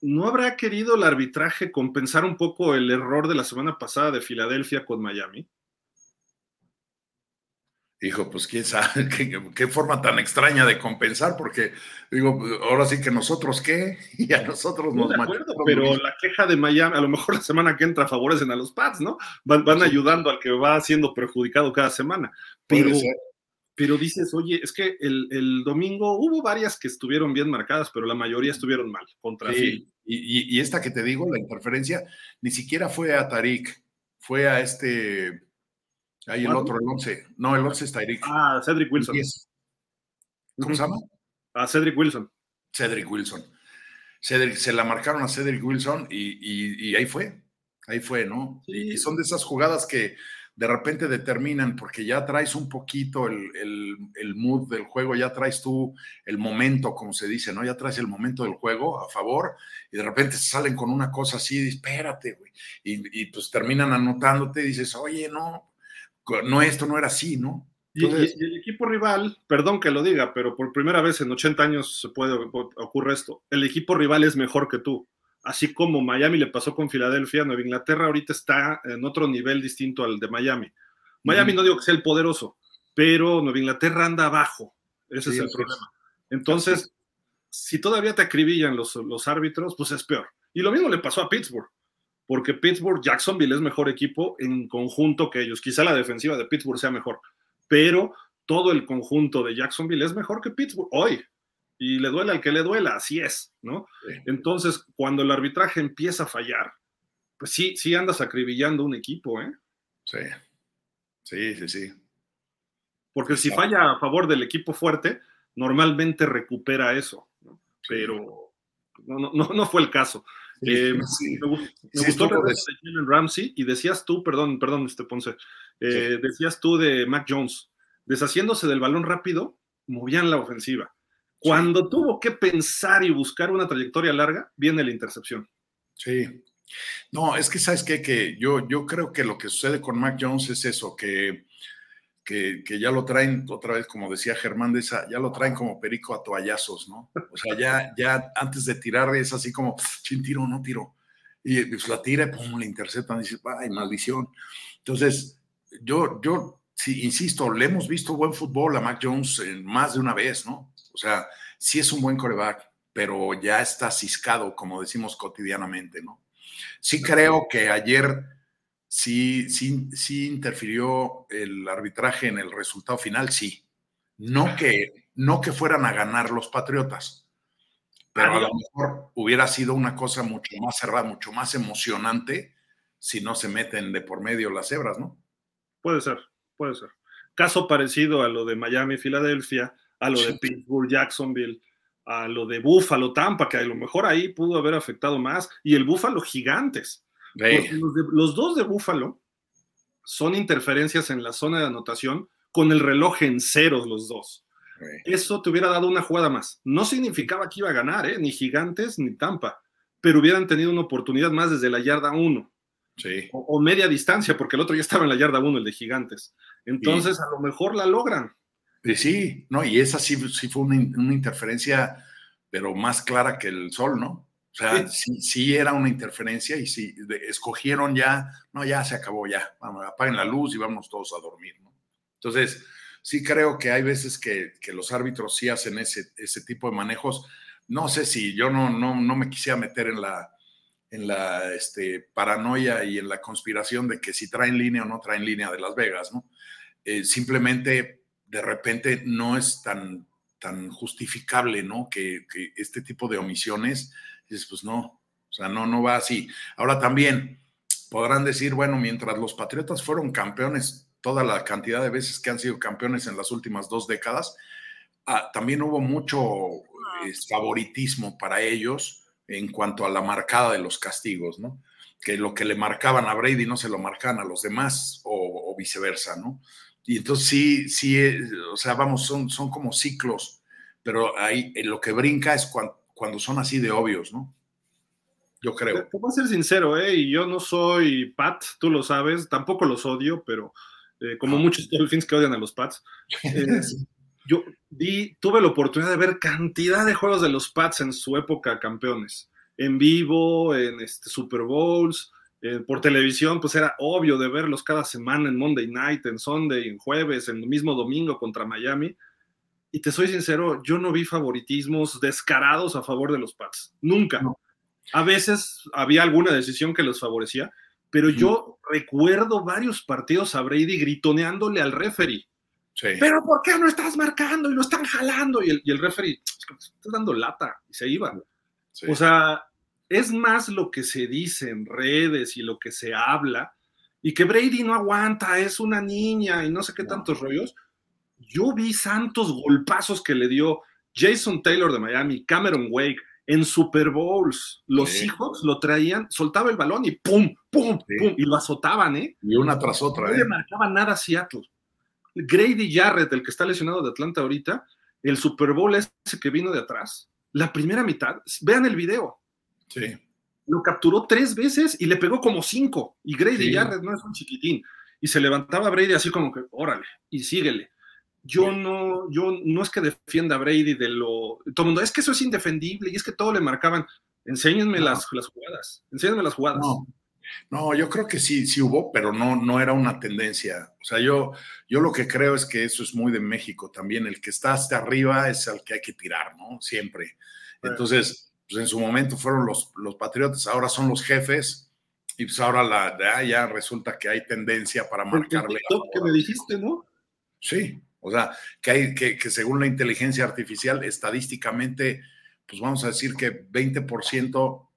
¿no habrá querido el arbitraje compensar un poco el error de la semana pasada de Filadelfia con Miami? Hijo, pues quién sabe qué, forma tan extraña de compensar, porque digo, ahora sí que nosotros qué, y a nosotros nos acuerdo, Pero la queja de Miami, a lo mejor la semana que entra favorecen a los Pats, ¿no? Van, ayudando al que va siendo perjudicado cada semana. Pero, pero dices, oye, es que el, domingo hubo varias que estuvieron bien marcadas, pero la mayoría estuvieron mal contra sí. Y, y, esta que te digo, la interferencia, ni siquiera fue a Tarik, fue a este, ahí el otro, el 11. No, el 11 es Tarik. Ah, Cedric Wilson. ¿Cómo se llama? A Cedric Wilson. Cedric Wilson. Cedric, se la marcaron a Cedric Wilson y, y ahí fue, ahí fue, ¿no? Y son de esas jugadas que de repente determinan, porque ya traes un poquito el, el, mood del juego, ya traes tú el momento, como se dice, ¿no? Ya traes el momento del juego a favor y de repente salen con una cosa así, espérate, güey. Y, pues terminan anotándote y dices, oye, no, no, esto no era así, ¿no? y, el equipo rival, perdón que lo diga, pero por primera vez en 80 años se puede, ocurre esto, el equipo rival es mejor que tú así como Miami le pasó con Filadelfia, Nueva Inglaterra ahorita está en otro nivel distinto al de Miami. Miami no digo que sea el poderoso, pero Nueva Inglaterra anda abajo. Ese es el problema. Entonces, si todavía te acribillan los, los árbitros, pues es peor. Y lo mismo le pasó a Pittsburgh, porque Pittsburgh, Jacksonville es mejor equipo en conjunto que ellos. Quizá la defensiva de Pittsburgh sea mejor, pero todo el conjunto de Jacksonville es mejor que Pittsburgh hoy y le duele al que le duela, así es, ¿no? Entonces, cuando el arbitraje empieza a fallar, pues sí, sí andas acribillando un equipo, ¿eh? Sí, sí, sí, sí. Porque si falla a favor del equipo fuerte, normalmente recupera eso, ¿no? Pero no, no, no, fue el caso. Eh, me, gustó el de Jalen Ramsey y decías tú, perdón, perdón, este Ponce, eh, decías tú de Mac Jones, deshaciéndose del balón rápido, movían la ofensiva. Cuando tuvo que pensar y buscar una trayectoria larga, viene la intercepción. Sí. No, es que sabes qué? que yo, yo creo que lo que sucede con Mac Jones es eso, que, que, ya lo traen, otra vez, como decía Germán de esa, ya lo traen como perico a toallazos, ¿no? O sea, ya, ya antes de tirar es así como, sin tiro, no tiro. Y pues la tira y pum, le interceptan y dice, ay, maldición. Entonces, yo, yo, sí, insisto, le hemos visto buen fútbol a Mac Jones más de una vez, ¿no? O sea, sí es un buen coreback, pero ya está ciscado, como decimos cotidianamente, ¿no? Sí creo que ayer sí, sí, sí interfirió el arbitraje en el resultado final, sí. No que, no que fueran a ganar los Patriotas, pero a lo mejor hubiera sido una cosa mucho más cerrada, mucho más emocionante si no se meten de por medio las hebras, ¿no? Puede ser, puede ser. Caso parecido a lo de Miami, Filadelfia, a lo de Pittsburgh, Jacksonville, a lo de Buffalo, Tampa, que a lo mejor ahí pudo haber afectado más, y el Buffalo Gigantes. Los, dos de Buffalo son interferencias en la zona de anotación con el reloj en ceros los dos. Eso te hubiera dado una jugada más. No significaba que iba a ganar, ¿eh? ni Gigantes ni Tampa, pero hubieran tenido una oportunidad más desde la yarda 1. O, media distancia, porque el otro ya estaba en la yarda 1, el de Gigantes. Entonces, a lo mejor la logran. Sí, no, y esa sí, sí fue una, interferencia, pero más clara que el sol, ¿no? O sea, sí, era una interferencia y sí, escogieron ya, no, ya se acabó, ya, vamos, apaguen la luz y vamos todos a dormir, ¿no? Entonces, sí creo que hay veces que, los árbitros sí hacen ese, ese tipo de manejos. No sé si yo no, no, no me quisiera meter en la, en la este, paranoia y en la conspiración de que si traen línea o no traen línea de Las Vegas, ¿no? Eh, simplemente de repente no es tan, tan justificable, ¿no? Que, este tipo de omisiones, dices, pues no, o sea, no, no va así. Ahora también podrán decir, bueno, mientras los Patriotas fueron campeones, toda la cantidad de veces que han sido campeones en las últimas dos décadas, ah, también hubo mucho eh, favoritismo para ellos en cuanto a la marcada de los castigos, ¿no? que lo que le marcaban a Brady no se lo marcaban a los demás o, viceversa, ¿no? Y entonces sí, sí, eh, o sea, vamos, son, son como ciclos, pero ahí lo que brinca es cuando, son así de obvios, ¿no? Yo creo. Te voy a ser sincero, ¿eh? Y yo no soy Pat, tú lo sabes, tampoco los odio, pero eh, como muchos Dolphins que odian a los Pats. Eh, yo vi, tuve la oportunidad de ver cantidad de juegos de los Pats en su época campeones, en vivo, en este, Super Bowls, eh, por televisión, pues era obvio de verlos cada semana en Monday Night, en Sunday, en jueves, en el mismo domingo contra Miami. Y te soy sincero, yo no vi favoritismos descarados a favor de los Pats, nunca. A veces había alguna decisión que los favorecía, pero yo recuerdo varios partidos a Brady gritoneándole al referee. Pero ¿por qué no estás marcando y lo están jalando? Y el, y el referee, estás dando lata y se iba. O sea, es más lo que se dice en redes y lo que se habla y que Brady no aguanta, es una niña y no sé qué tantos rollos. Yo vi santos golpazos que le dio Jason Taylor de Miami, Cameron Wake, en Super Bowls, los hijos lo traían, soltaba el balón y pum, pum, pum, y lo azotaban, ¿eh? Y una tras otra, no ¿eh? le marcaba nada a Seattle. Grady Jarrett, el que está lesionado de Atlanta ahorita, el Super Bowl ese que vino de atrás, la primera mitad, vean el video. Sí. Lo capturó tres veces y le pegó como cinco. Y Grady Jarrett no es un chiquitín. Y se levantaba Brady así como que, órale, y síguele yo no, yo no es que defienda a Brady de lo. Todo el mundo, es que eso es indefendible y es que todo le marcaban. Enséñenme las, las, jugadas, enséñenme las jugadas. No. yo creo que sí, sí hubo, pero no, no era una tendencia. O sea, yo, yo lo que creo es que eso es muy de México también. El que está hasta arriba es el que hay que tirar, ¿no? Siempre. Entonces, pues en su momento fueron los, los patriotas, ahora son los jefes. Y pues ahora la, ya resulta que hay tendencia para marcarle. El que me dijiste, ¿no? Sí, o sea, que, hay, que, según la inteligencia artificial, estadísticamente, pues vamos a decir que 20%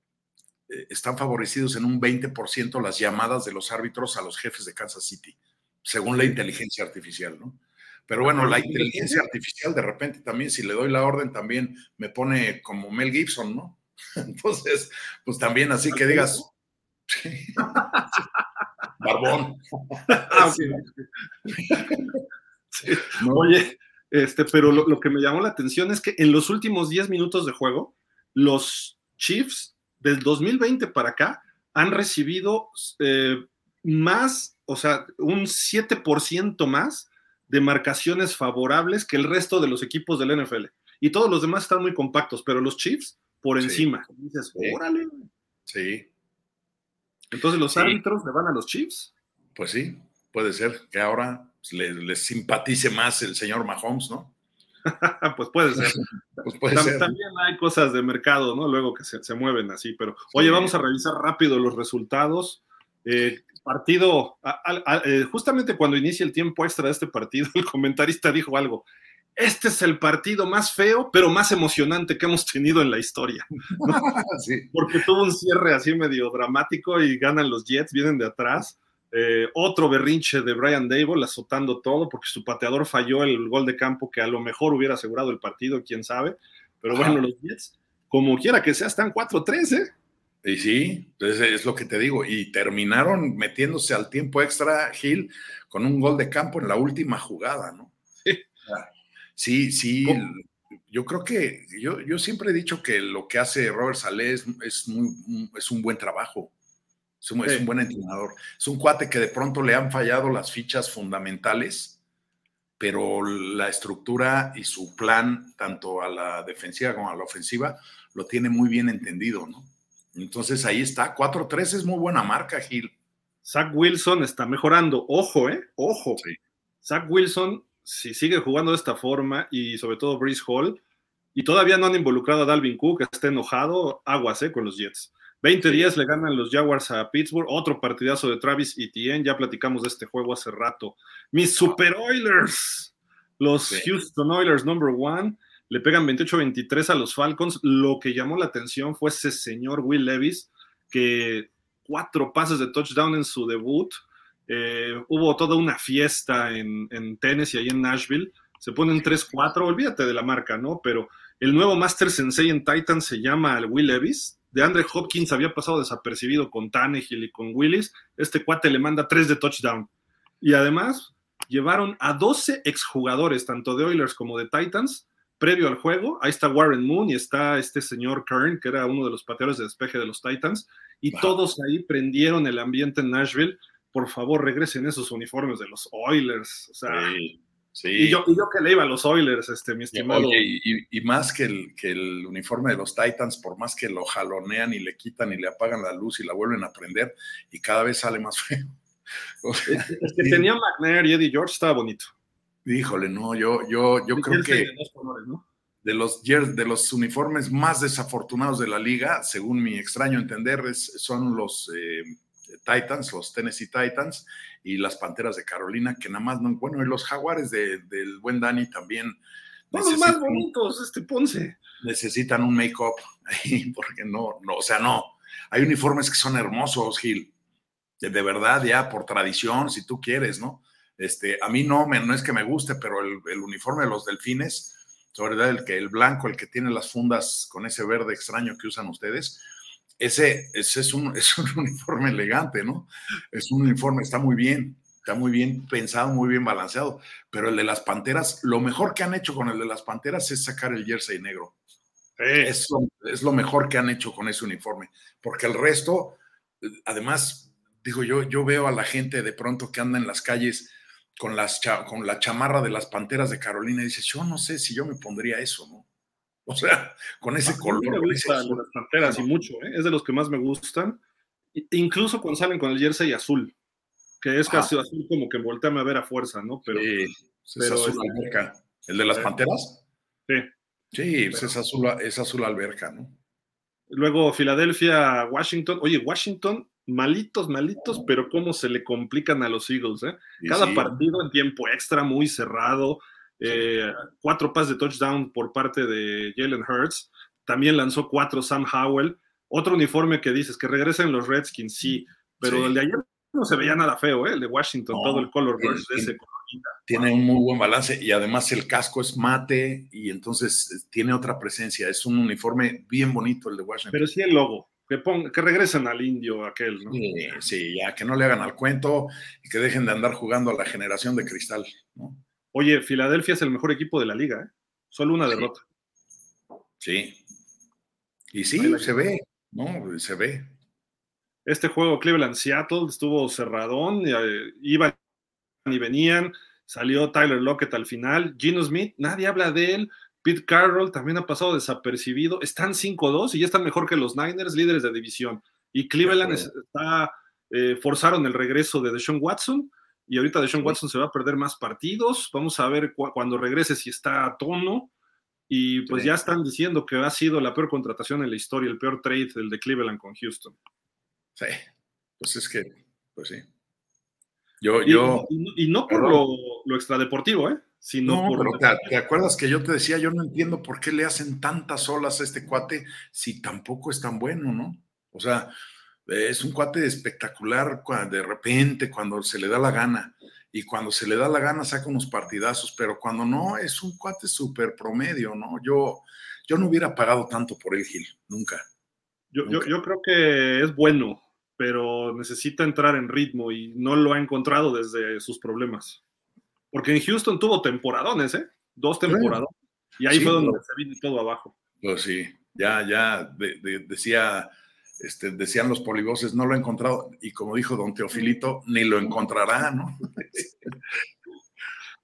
eh, están favorecidos en un 20% las llamadas de los árbitros a los jefes de Kansas City, según la inteligencia artificial, ¿no? Pero bueno, la inteligencia artificial de repente también, si le doy la orden, también me pone como Mel Gibson, ¿no? Entonces, pues también así que digas, barbón. Ah, Oye, este, pero lo, que me llamó la atención es que en los últimos 10 minutos de juego, los Chiefs del 2020 para acá han recibido eh, más, o sea, un 7% más de marcaciones favorables que el resto de los equipos del NFL. Y todos los demás están muy compactos, pero los Chiefs por encima. Dices, órale. Sí. Entonces los árbitros le van a los Chiefs. Pues sí, puede ser que ahora les, simpatice más el señor Mahomes, ¿no? pues puede ser. pues puede ser. También hay cosas de mercado, ¿no? Luego que se, mueven así, pero oye, vamos a revisar rápido los resultados. Eh, partido, eh, justamente cuando inicia el tiempo extra de este partido, el comentarista dijo algo. Este es el partido más feo, pero más emocionante que hemos tenido en la historia. Porque tuvo un cierre así medio dramático y ganan los Jets, vienen de atrás eh, otro berrinche de Brian Dable azotando todo porque su pateador falló el gol de campo que a lo mejor hubiera asegurado el partido, quién sabe. Pero bueno, los Jets, como quiera que sea, están 4-3, ¿eh? Y sí, es, lo que te digo. Y terminaron metiéndose al tiempo extra, Gil, con un gol de campo en la última jugada, ¿no? Sí, sí. Yo creo que yo, yo siempre he dicho que lo que hace Robert Saleh es, es, muy, es un buen trabajo. Es un, buen entrenador. Es un cuate que de pronto le han fallado las fichas fundamentales, pero la estructura y su plan, tanto a la defensiva como a la ofensiva, lo tiene muy bien entendido, ¿no? Entonces ahí está. 4-3 es muy buena marca, Gil. Zach Wilson está mejorando. Ojo, ¿eh? Ojo. Zach Wilson, si sigue jugando de esta forma y sobre todo Brice Hall, y todavía no han involucrado a Dalvin Cook, está enojado, aguas, ¿eh? Con los Jets. 20-10 le ganan los Jaguars a Pittsburgh. Otro partidazo de Travis Etienne. Ya platicamos de este juego hace rato. Mis Super Oilers, los Houston Oilers number one, le pegan 28-23 a los Falcons. Lo que llamó la atención fue ese señor Will Levis, que cuatro pases de touchdown en su debut. Eh, hubo toda una fiesta en, en Tennessee, ahí en Nashville. Se ponen 3-4, olvídate de la marca, ¿no? Pero el nuevo Master Sensei en Titan se llama Will Levis de Andre Hopkins había pasado desapercibido con Tannehill y con Willis. Este cuate le manda tres de touchdown. Y además llevaron a 12 exjugadores, tanto de Oilers como de Titans, previo al juego. Ahí está Warren Moon y está este señor Kern, que era uno de los pateadores de despeje de los Titans. Y todos ahí prendieron el ambiente en Nashville. Por favor, regresen esos uniformes de los Oilers. O sea, y, yo, que le iba a los Oilers, este, mi estimado. y, más que el, que el uniforme de los Titans, por más que lo jalonean y le quitan y le apagan la luz y la vuelven a prender, y cada vez sale más feo. es, que tenía McNair y Eddie George, estaba bonito. Híjole, no, yo, yo, yo creo que de los, de los uniformes más desafortunados de la liga, según mi extraño entender, son los eh, Titans, los Tennessee Titans y las Panteras de Carolina, que nada más no, bueno, y los Jaguares del buen Dani también. los más bonitos, este Ponce. Necesitan un make-up porque no, no, o sea, no. Hay uniformes que son hermosos, Gil. De, verdad, ya por tradición, si tú quieres, ¿no? Este, a mí no, me, no es que me guste, pero el, el uniforme de los delfines, sobre todo el, que, el blanco, el que tiene las fundas con ese verde extraño que usan ustedes, ese, es, un, es, un, uniforme elegante, ¿no? Es un uniforme, está muy bien, está muy bien pensado, muy bien balanceado, pero el de las Panteras, lo mejor que han hecho con el de las Panteras es sacar el jersey negro. Es, es lo mejor que han hecho con ese uniforme, porque el resto, además, digo yo, yo veo a la gente de pronto que anda en las calles con, las, con la chamarra de las Panteras de Carolina y dice, yo no sé si yo me pondría eso, ¿no? O sea, con ese color. Me gustan las panteras y mucho, ¿eh? es de los que más me gustan. Incluso cuando salen con el jersey azul, que es casi azul como que volteame a ver a fuerza, ¿no? Pero, sí, es azul alberca. ¿El de las panteras? Sí. Sí, pues es, azul, es azul alberca, ¿no? Luego Filadelfia, Washington. Oye, Washington, malitos, malitos, pero cómo se le complican a los Eagles, ¿eh? Cada partido en tiempo extra, muy cerrado. Eh, cuatro pases de touchdown por parte de Jalen Hurts. También lanzó cuatro Sam Howell. Otro uniforme que dices que regresen los Redskins, sí, pero el de ayer no se veía nada feo, ¿eh? el de Washington, todo el color de ese Tiene un muy buen balance y además el casco es mate y entonces eh, tiene otra presencia. Es un uniforme bien bonito el de Washington. Pero sí el logo. Que, que regresen al indio aquel, ¿no? sí, ya que no le hagan al cuento y que dejen de andar jugando a la generación de cristal, ¿no? Oye, Filadelfia es el mejor equipo de la liga, ¿eh? Solo una derrota. Sí. Y sí, se ve, ¿no? Se ve. Este juego Cleveland-Seattle estuvo cerradón, eh, iban y venían, salió Tyler Lockett al final, Gino Smith, nadie habla de él, Pete Carroll también ha pasado desapercibido, están 5-2 y ya están mejor que los Niners, líderes de división. Y Cleveland está, eh, forzaron el regreso de Deshaun Watson, y ahorita Deshaun Watson se va a perder más partidos. Vamos a ver cuando regrese si está a tono. Y pues ya están diciendo que ha sido la peor contratación en la historia, el peor trade, el de Cleveland con Houston. Sí, pues es que, pues sí. Yo, y, yo, y, no por lo, lo, extradeportivo, ¿eh? Sino no, por. Pero te, acuerdas que yo te decía, yo no entiendo por qué le hacen tantas olas a este cuate si tampoco es tan bueno, ¿no? O sea, es un cuate espectacular de repente cuando se le da la gana. Y cuando se le da la gana saca unos partidazos, pero cuando no, es un cuate súper promedio, ¿no? Yo, yo no hubiera pagado tanto por el Gil, nunca. Yo, Yo, creo que es bueno, pero necesita entrar en ritmo y no lo ha encontrado desde sus problemas. Porque en Houston tuvo temporadones, ¿eh? Dos temporadas. Y ahí fue donde se vino todo abajo. Pues sí, ya, ya decía este, decían los polivoces, no lo he encontrado, y como dijo don Teofilito, ni lo encontrará, ¿no?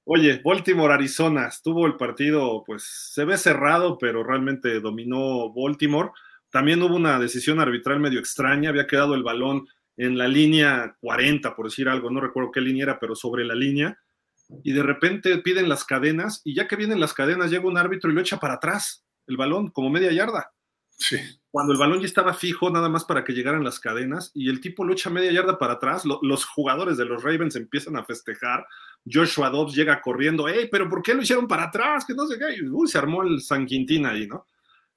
Oye, Baltimore, Arizona, estuvo el partido, pues se ve cerrado, pero realmente dominó Baltimore. También hubo una decisión arbitral medio extraña, había quedado el balón en la línea 40, por decir algo, no recuerdo qué línea era, pero sobre la línea, y de repente piden las cadenas, y ya que vienen las cadenas, llega un árbitro y lo echa para atrás el balón, como media yarda. Sí cuando el balón ya estaba fijo, nada más para que llegaran las cadenas, y el tipo lo echa media yarda para atrás, los jugadores de los Ravens empiezan a festejar, Joshua Dobbs llega corriendo, ¡Ey, pero por qué lo hicieron para atrás! Que no sé qué, uy, se armó el San Quintín ahí, ¿no?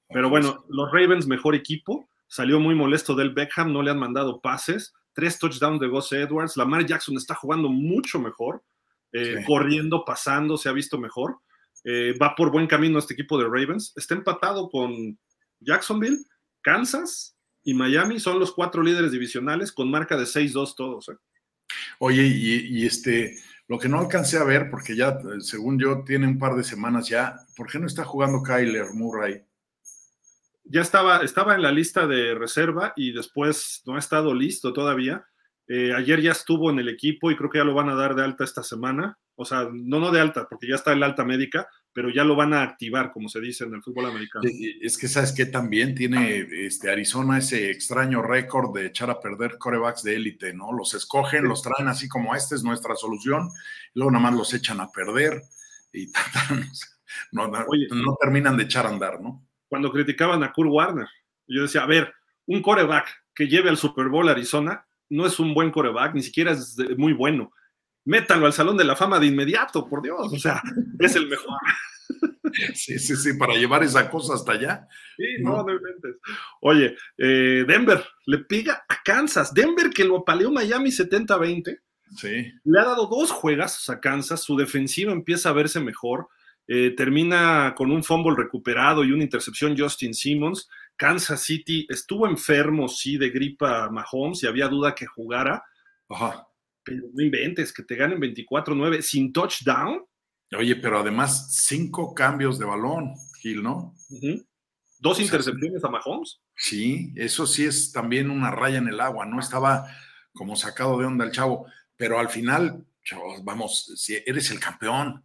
Pero bueno, los Ravens, mejor equipo, salió muy molesto del Beckham, no le han mandado pases, tres touchdowns de Gus Edwards, Lamar Jackson está jugando mucho mejor, eh, corriendo, pasando, se ha visto mejor, eh, va por buen camino este equipo de Ravens, está empatado con Jacksonville, Kansas y Miami son los cuatro líderes divisionales con marca de 6-2 todos. ¿eh? Oye, y, este, lo que no alcancé a ver, porque ya, según yo, tiene un par de semanas ya, ¿por qué no está jugando Kyler Murray? Ya estaba, estaba en la lista de reserva y después no ha estado listo todavía. Eh, ayer ya estuvo en el equipo y creo que ya lo van a dar de alta esta semana. O sea, no, no de alta, porque ya está en la alta médica, pero ya lo van a activar, como se dice en el fútbol americano. Es que sabes que también tiene este, Arizona ese extraño récord de echar a perder corebacks de élite, ¿no? Los escogen, los traen así como esta es nuestra solución, y luego nada más los echan a perder y no, no, terminan de echar a andar, ¿no? Cuando criticaban a Kurt Warner, yo decía, a ver, un coreback que lleve al Super Bowl Arizona no es un buen coreback, ni siquiera es muy bueno métalo al Salón de la Fama de inmediato, por Dios, o sea, es el mejor. Sí, sí, sí, para llevar esa cosa hasta allá. Sí, no, no, inventes. Oye, eh, Denver le pega a Kansas. Denver que lo paleó Miami 70-20. Sí. Le ha dado dos juegas a Kansas. Su defensiva empieza a verse mejor. Eh, termina con un fumble recuperado y una intercepción Justin Simmons. Kansas City estuvo enfermo, sí, de gripa Mahomes y había duda que jugara. Ajá. Pero no inventes, que te ganen 24-9 sin touchdown. Oye, pero además cinco cambios de balón, Gil, ¿no? Dos intercepciones a Mahomes. Sí, eso sí es también una raya en el agua, ¿no? Estaba como sacado de onda el chavo, pero al final, chavos, vamos, si eres el campeón,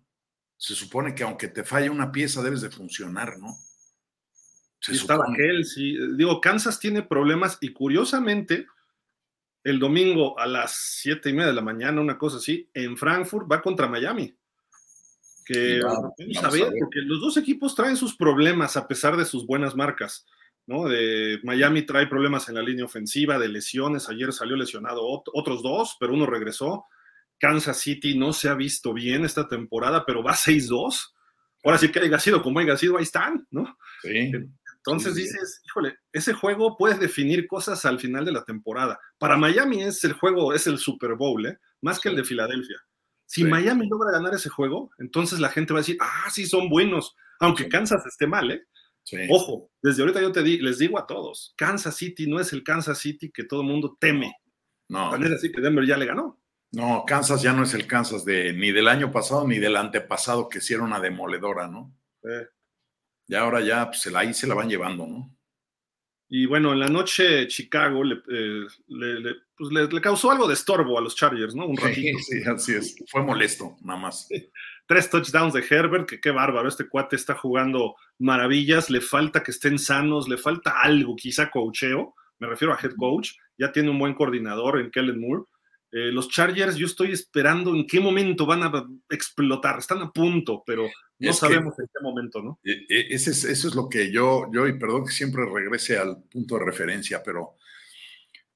se supone que aunque te falle una pieza debes de funcionar, ¿no? Se estaba sí. Digo, Kansas tiene problemas y curiosamente, el domingo a las siete y media de la mañana, una cosa así, en Frankfurt va contra Miami. Que vamos, a, ver, porque los dos equipos traen sus problemas a pesar de sus buenas marcas. ¿no? De Miami trae problemas en la línea ofensiva, de lesiones. Ayer salió lesionado otros dos, pero uno regresó. Kansas City no se ha visto bien esta temporada, pero va 6-2. Ahora sí que haya sido como haya sido, ahí están, ¿no? Sí. Entonces dices, híjole, ese juego puede definir cosas al final de la temporada. Para Miami es el juego, es el Super Bowl, ¿eh? más que el de Filadelfia. Si Miami logra ganar ese juego, entonces la gente va a decir, ah, sí, son buenos, aunque Kansas esté mal, ¿eh? Ojo, desde ahorita yo te di, les digo a todos, Kansas City no es el Kansas City que todo el mundo teme. No. es así que Denver ya le ganó. No, Kansas ya no es el Kansas de ni del año pasado ni del antepasado que hicieron una demoledora, ¿no? Y ahora ya, pues ahí se la van llevando, ¿no? Y bueno, en la noche Chicago le, eh, pues, le, causó algo de estorbo a los Chargers, ¿no? Un ratito. Sí, así es. Fue molesto, nada más. Tres touchdowns de Herbert, que qué bárbaro. Este cuate está jugando maravillas. Le falta que estén sanos, le falta algo, quizá coacheo. Me refiero a head coach. Ya tiene un buen coordinador en Kellen Moore. Eh, los Chargers, yo estoy esperando en qué momento van a explotar. Están a punto, pero no sabemos en qué momento, ¿no? E, e, ese es, eso es lo que yo, yo, y perdón que siempre regrese al punto de referencia, pero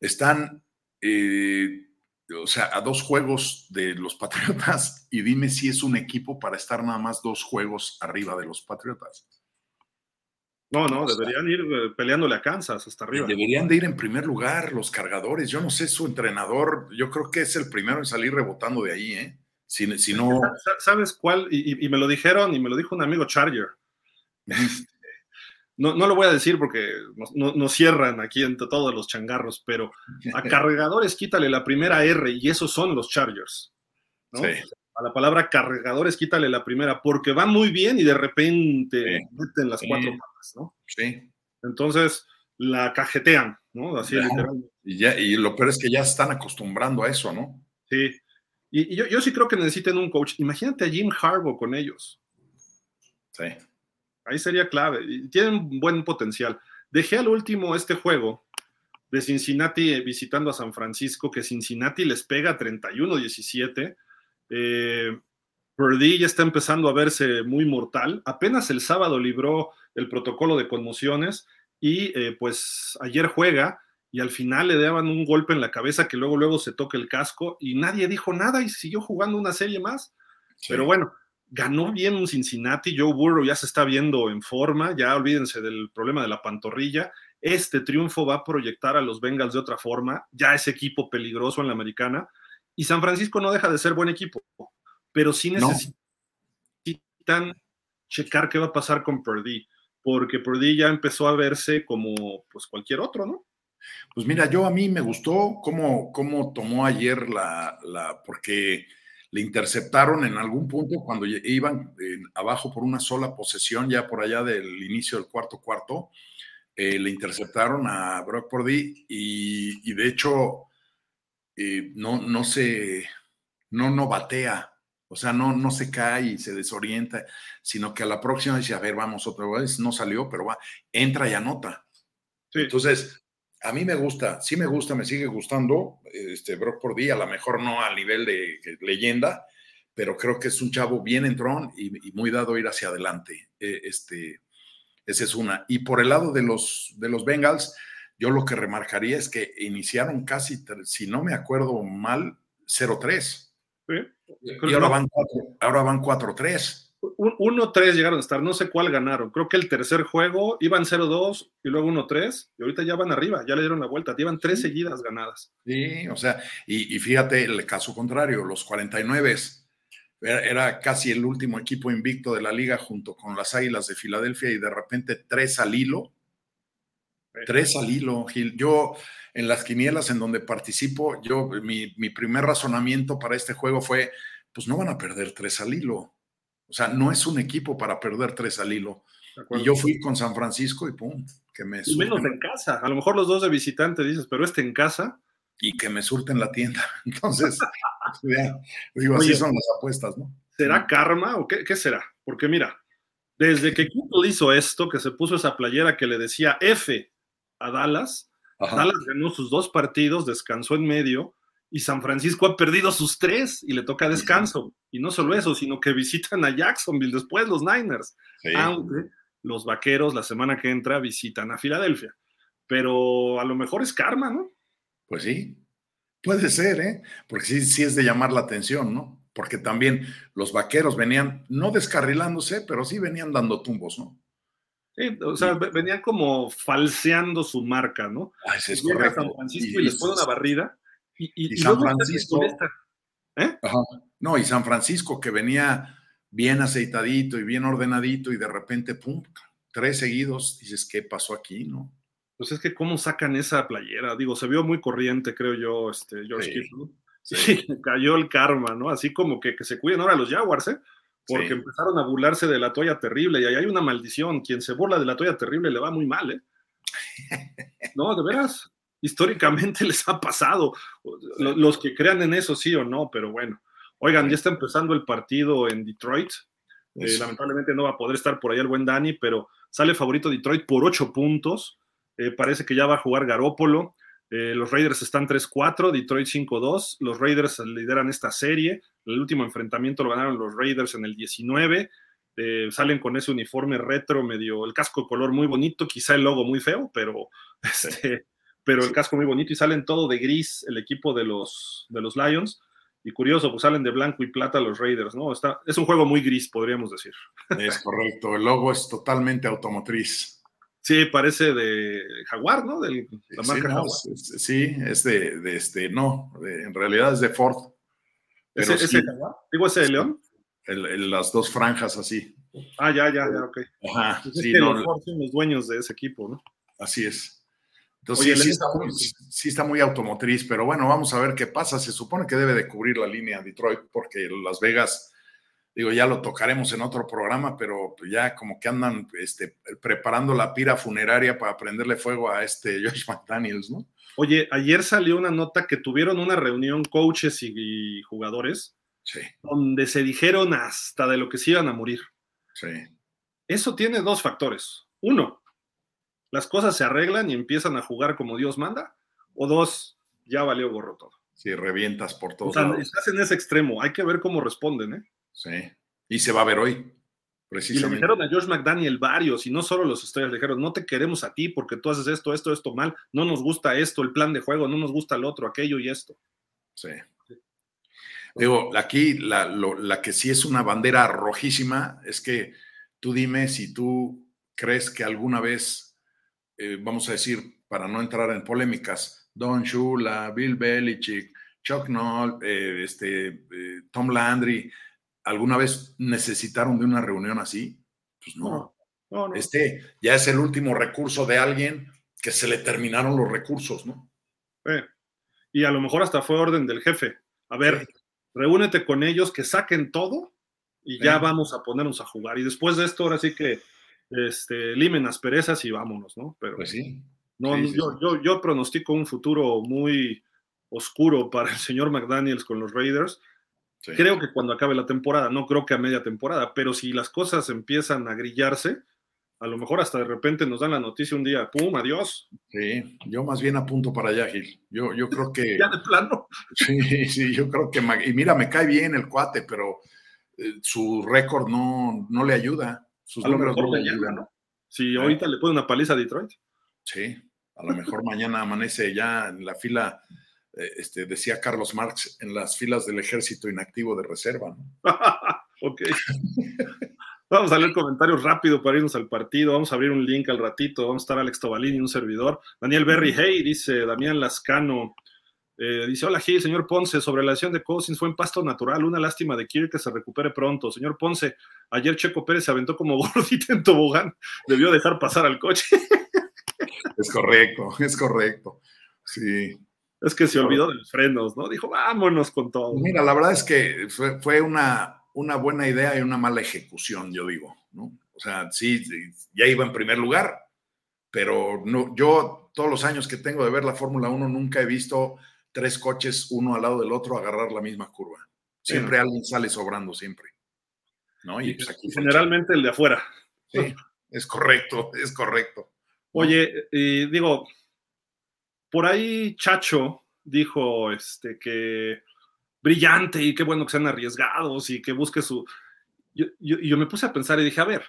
están, eh, o sea, a dos juegos de los Patriotas y dime si es un equipo para estar nada más dos juegos arriba de los Patriotas. No, no, deberían ir eh, peleándole a Kansas hasta arriba. Deberían de ir en primer lugar los cargadores. Yo no sé, su entrenador, yo creo que es el primero en salir rebotando de ahí, ¿eh? Si, no... ¿Sabes cuál? Y, me lo dijeron, y me lo dijo un amigo Charger. No, no lo voy a decir porque nos, cierran aquí entre todos los changarros, pero a cargadores quítale la primera R y esos son los Chargers. ¿no? Sí a la palabra cargadores, quítale la primera, porque va muy bien y de repente meten las cuatro patas, ¿no? Sí. Entonces la cajetean, ¿no? Así literalmente. Y, ya, y lo peor es que ya están acostumbrando a eso, ¿no? Sí. Y, yo, yo, sí creo que necesiten un coach. Imagínate a Jim Harbaugh con ellos. Sí. Ahí sería clave. Tienen buen potencial. Dejé al último este juego de Cincinnati visitando a San Francisco, que Cincinnati les pega 31-17 eh, Purdy ya está empezando a verse muy mortal. Apenas el sábado libró el protocolo de conmociones y eh, pues ayer juega y al final le daban un golpe en la cabeza que luego luego se toca el casco y nadie dijo nada y siguió jugando una serie más. Pero bueno, ganó bien un Cincinnati, Joe Burrow ya se está viendo en forma, ya olvídense del problema de la pantorrilla. Este triunfo va a proyectar a los Bengals de otra forma, ya es equipo peligroso en la americana y San Francisco no deja de ser buen equipo, pero sí necesitan checar qué va a pasar con Purdy, porque Purdy ya empezó a verse como pues cualquier otro, ¿no? Pues mira, yo a mí me gustó cómo, cómo tomó ayer la, la, porque le interceptaron en algún punto cuando iban eh, abajo por una sola posesión, ya por allá del inicio del cuarto cuarto, eh, le interceptaron a Brock Purdy y, y de hecho eh, no, no se, no, no batea, o sea, no, no se cae y se desorienta, sino que a la próxima dice, a ver, vamos otra vez, no salió, pero va, entra y anota. Entonces, a mí me gusta, sí me gusta, me sigue gustando este Brock por día, a lo mejor no al nivel de, leyenda, pero creo que es un chavo bien entrón y, y muy dado a ir hacia adelante. E, este, esa es una. Y por el lado de los, de los Bengals, yo lo que remarcaría es que iniciaron casi, si no me acuerdo mal, 0-3. Y ahora van, 4, ahora van 4-3. 1-3 llegaron a estar, no sé cuál ganaron. Creo que el tercer juego iban 0-2 y luego 1-3 y ahorita ya van arriba, ya le dieron la vuelta, llevan tres seguidas ganadas. Sí, o sea, y, fíjate el caso contrario, los 49 era, casi el último equipo invicto de la liga junto con las Águilas de Filadelfia y de repente tres al hilo. Tres al hilo, Gil. Yo, en las quinielas en donde participo, yo, mi, mi primer razonamiento para este juego fue, pues no van a perder tres al hilo o sea, no es un equipo para perder tres al hilo. Y yo fui con San Francisco y pum, que me y menos en casa. A lo mejor los dos de visitante dices, pero este en casa. Y que me surten la tienda. Entonces, digo, así son las apuestas, ¿no? ¿Será karma o qué, será? Porque mira, desde que Kittle hizo esto, que se puso esa playera que le decía F a Dallas, Dallas ganó sus dos partidos, descansó en medio, y San Francisco ha perdido sus tres y le toca descanso. Y no solo eso, sino que visitan a Jacksonville después los Niners. Aunque los vaqueros la semana que entra visitan a Filadelfia. Pero a lo mejor es karma, ¿no? Pues sí, puede ser, ¿eh? Porque sí, sí es de llamar la atención, ¿no? Porque también los vaqueros venían, no descarrilándose, pero sí venían dando tumbos, ¿no? Sí, o sea, venían como falseando su marca, ¿no? Ah, es correcto. San Francisco y, les pone una barrida y, San Francisco. ¿eh? No, y San Francisco que venía bien aceitadito y bien ordenadito y de repente, pum, tres seguidos, dices, ¿qué pasó aquí? ¿No? Pues es que cómo sacan esa playera, digo, se vio muy corriente, creo yo, este, George Kittle. Sí. cayó el karma, ¿no? Así como que, que se cuiden ahora los Jaguars, ¿eh? Porque empezaron a burlarse de la toalla terrible y ahí hay una maldición. Quien se burla de la toalla terrible le va muy mal, ¿eh? No, de veras históricamente les ha pasado. Los que crean en eso, sí o no, pero bueno. Oigan, ya está empezando el partido en Detroit. Eh, lamentablemente no va a poder estar por ahí el buen Dani, pero sale favorito Detroit por ocho puntos. Eh, parece que ya va a jugar Garópolo. Eh, los Raiders están 3-4, Detroit 5-2. Los Raiders lideran esta serie. El último enfrentamiento lo ganaron los Raiders en el 19. salen con ese uniforme retro, medio el casco de color muy bonito, quizá el logo muy feo, pero este, pero el casco muy bonito y salen todo de gris el equipo de los, de los Lions. Y curioso, pues salen de blanco y plata los Raiders, ¿no? Está, es un juego muy gris, podríamos decir. Es correcto, el logo es totalmente automotriz. Sí, parece de Jaguar, ¿no? De la marca Jaguar. sí, es de, este, no, en realidad es de Ford. ¿Ese, ese Jaguar? ¿Digo ese de León? las dos franjas así. Ah, ya, ya, ya, ok. Ajá, pues sí, no, los Ford son los dueños de ese equipo, ¿no? Así es. Entonces, sí, está muy, automotriz, pero bueno, vamos a ver qué pasa. Se supone que debe de cubrir la línea Detroit porque Las Vegas, digo, ya lo tocaremos en otro programa, pero ya como que andan este, preparando la pira funeraria para prenderle fuego a este Josh McDaniels, ¿no? Oye, ayer salió una nota que tuvieron una reunión coaches y, jugadores sí. donde se dijeron hasta de lo que se iban a morir. Sí. Eso tiene dos factores. Uno, las cosas se arreglan y empiezan a jugar como Dios manda, o dos, ya valió gorro todo. Sí, revientas por todo. O sea, estás en ese extremo, hay que ver cómo responden, ¿eh? Sí, y se va a ver hoy, precisamente. Y le dijeron a George McDaniel varios, y no solo los estrellas, le dijeron, no te queremos a ti porque tú haces esto, esto, esto mal, no nos gusta esto, el plan de juego, no nos gusta el otro, aquello y esto. Sí. Digo, aquí la, la que sí es una bandera rojísima es que tú dime si tú crees que alguna vez eh, vamos a decir, para no entrar en polémicas, Don Shula, Bill Belichick, Chuck Noll, eh, este, eh, Tom Landry, ¿alguna vez necesitaron de una reunión así? Pues no. Este ya es el último recurso de alguien que se le terminaron los recursos, ¿no? y a lo mejor hasta fue orden del jefe. A ver, reúnete con ellos, que saquen todo y ya vamos a ponernos a jugar. Y después de esto, ahora sí que este, limen asperezas y vámonos, ¿no? Pero pues sí. No, yo, Yo, yo, pronostico un futuro muy oscuro para el señor McDaniels con los Raiders. Creo que cuando acabe la temporada, no creo que a media temporada, pero si las cosas empiezan a grillarse, a lo mejor hasta de repente nos dan la noticia un día, ¡pum! Adiós. Sí, yo más bien apunto para allá, Gil. Yo, yo creo que. ya de plano. Sí, sí, yo creo que. Y mira, me cae bien el cuate, pero eh, su récord no, no le ayuda. Sus a lo mejor mañana, ¿no? Si ahorita le pone una paliza a Detroit. Sí, a lo mejor mañana amanece ya en la fila, este, decía Carlos Marx, en las filas del ejército inactivo de reserva. ¿no? ok. Vamos a leer comentarios rápido para irnos al partido. Vamos a abrir un link al ratito. Vamos a estar Alex Tobalini, un servidor. Daniel Berry, hey, dice Damián Lascano. Eh, dice, hola Gil, señor Ponce, sobre la lesión de Cousins fue en pasto natural, una lástima de Kirk que se recupere pronto. Señor Ponce, ayer Checo Pérez se aventó como gordita en tobogán, debió dejar pasar al coche. Es correcto, es correcto. Sí. Es que se olvidó de los frenos, ¿no? Dijo, vámonos con todo. Mira, la verdad es que fue, fue una, una buena idea y una mala ejecución, yo digo, ¿no? O sea, sí, ya iba en primer lugar, pero no, yo todos los años que tengo de ver la Fórmula 1 nunca he visto tres coches uno al lado del otro agarrar la misma curva. Siempre alguien sale sobrando, siempre. ¿no? Y pues aquí generalmente el de afuera. Sí, es correcto, es correcto. Oye, digo, por ahí Chacho dijo este, que brillante y qué bueno que sean arriesgados y que busque su... Yo, yo, me puse a pensar y dije, a ver,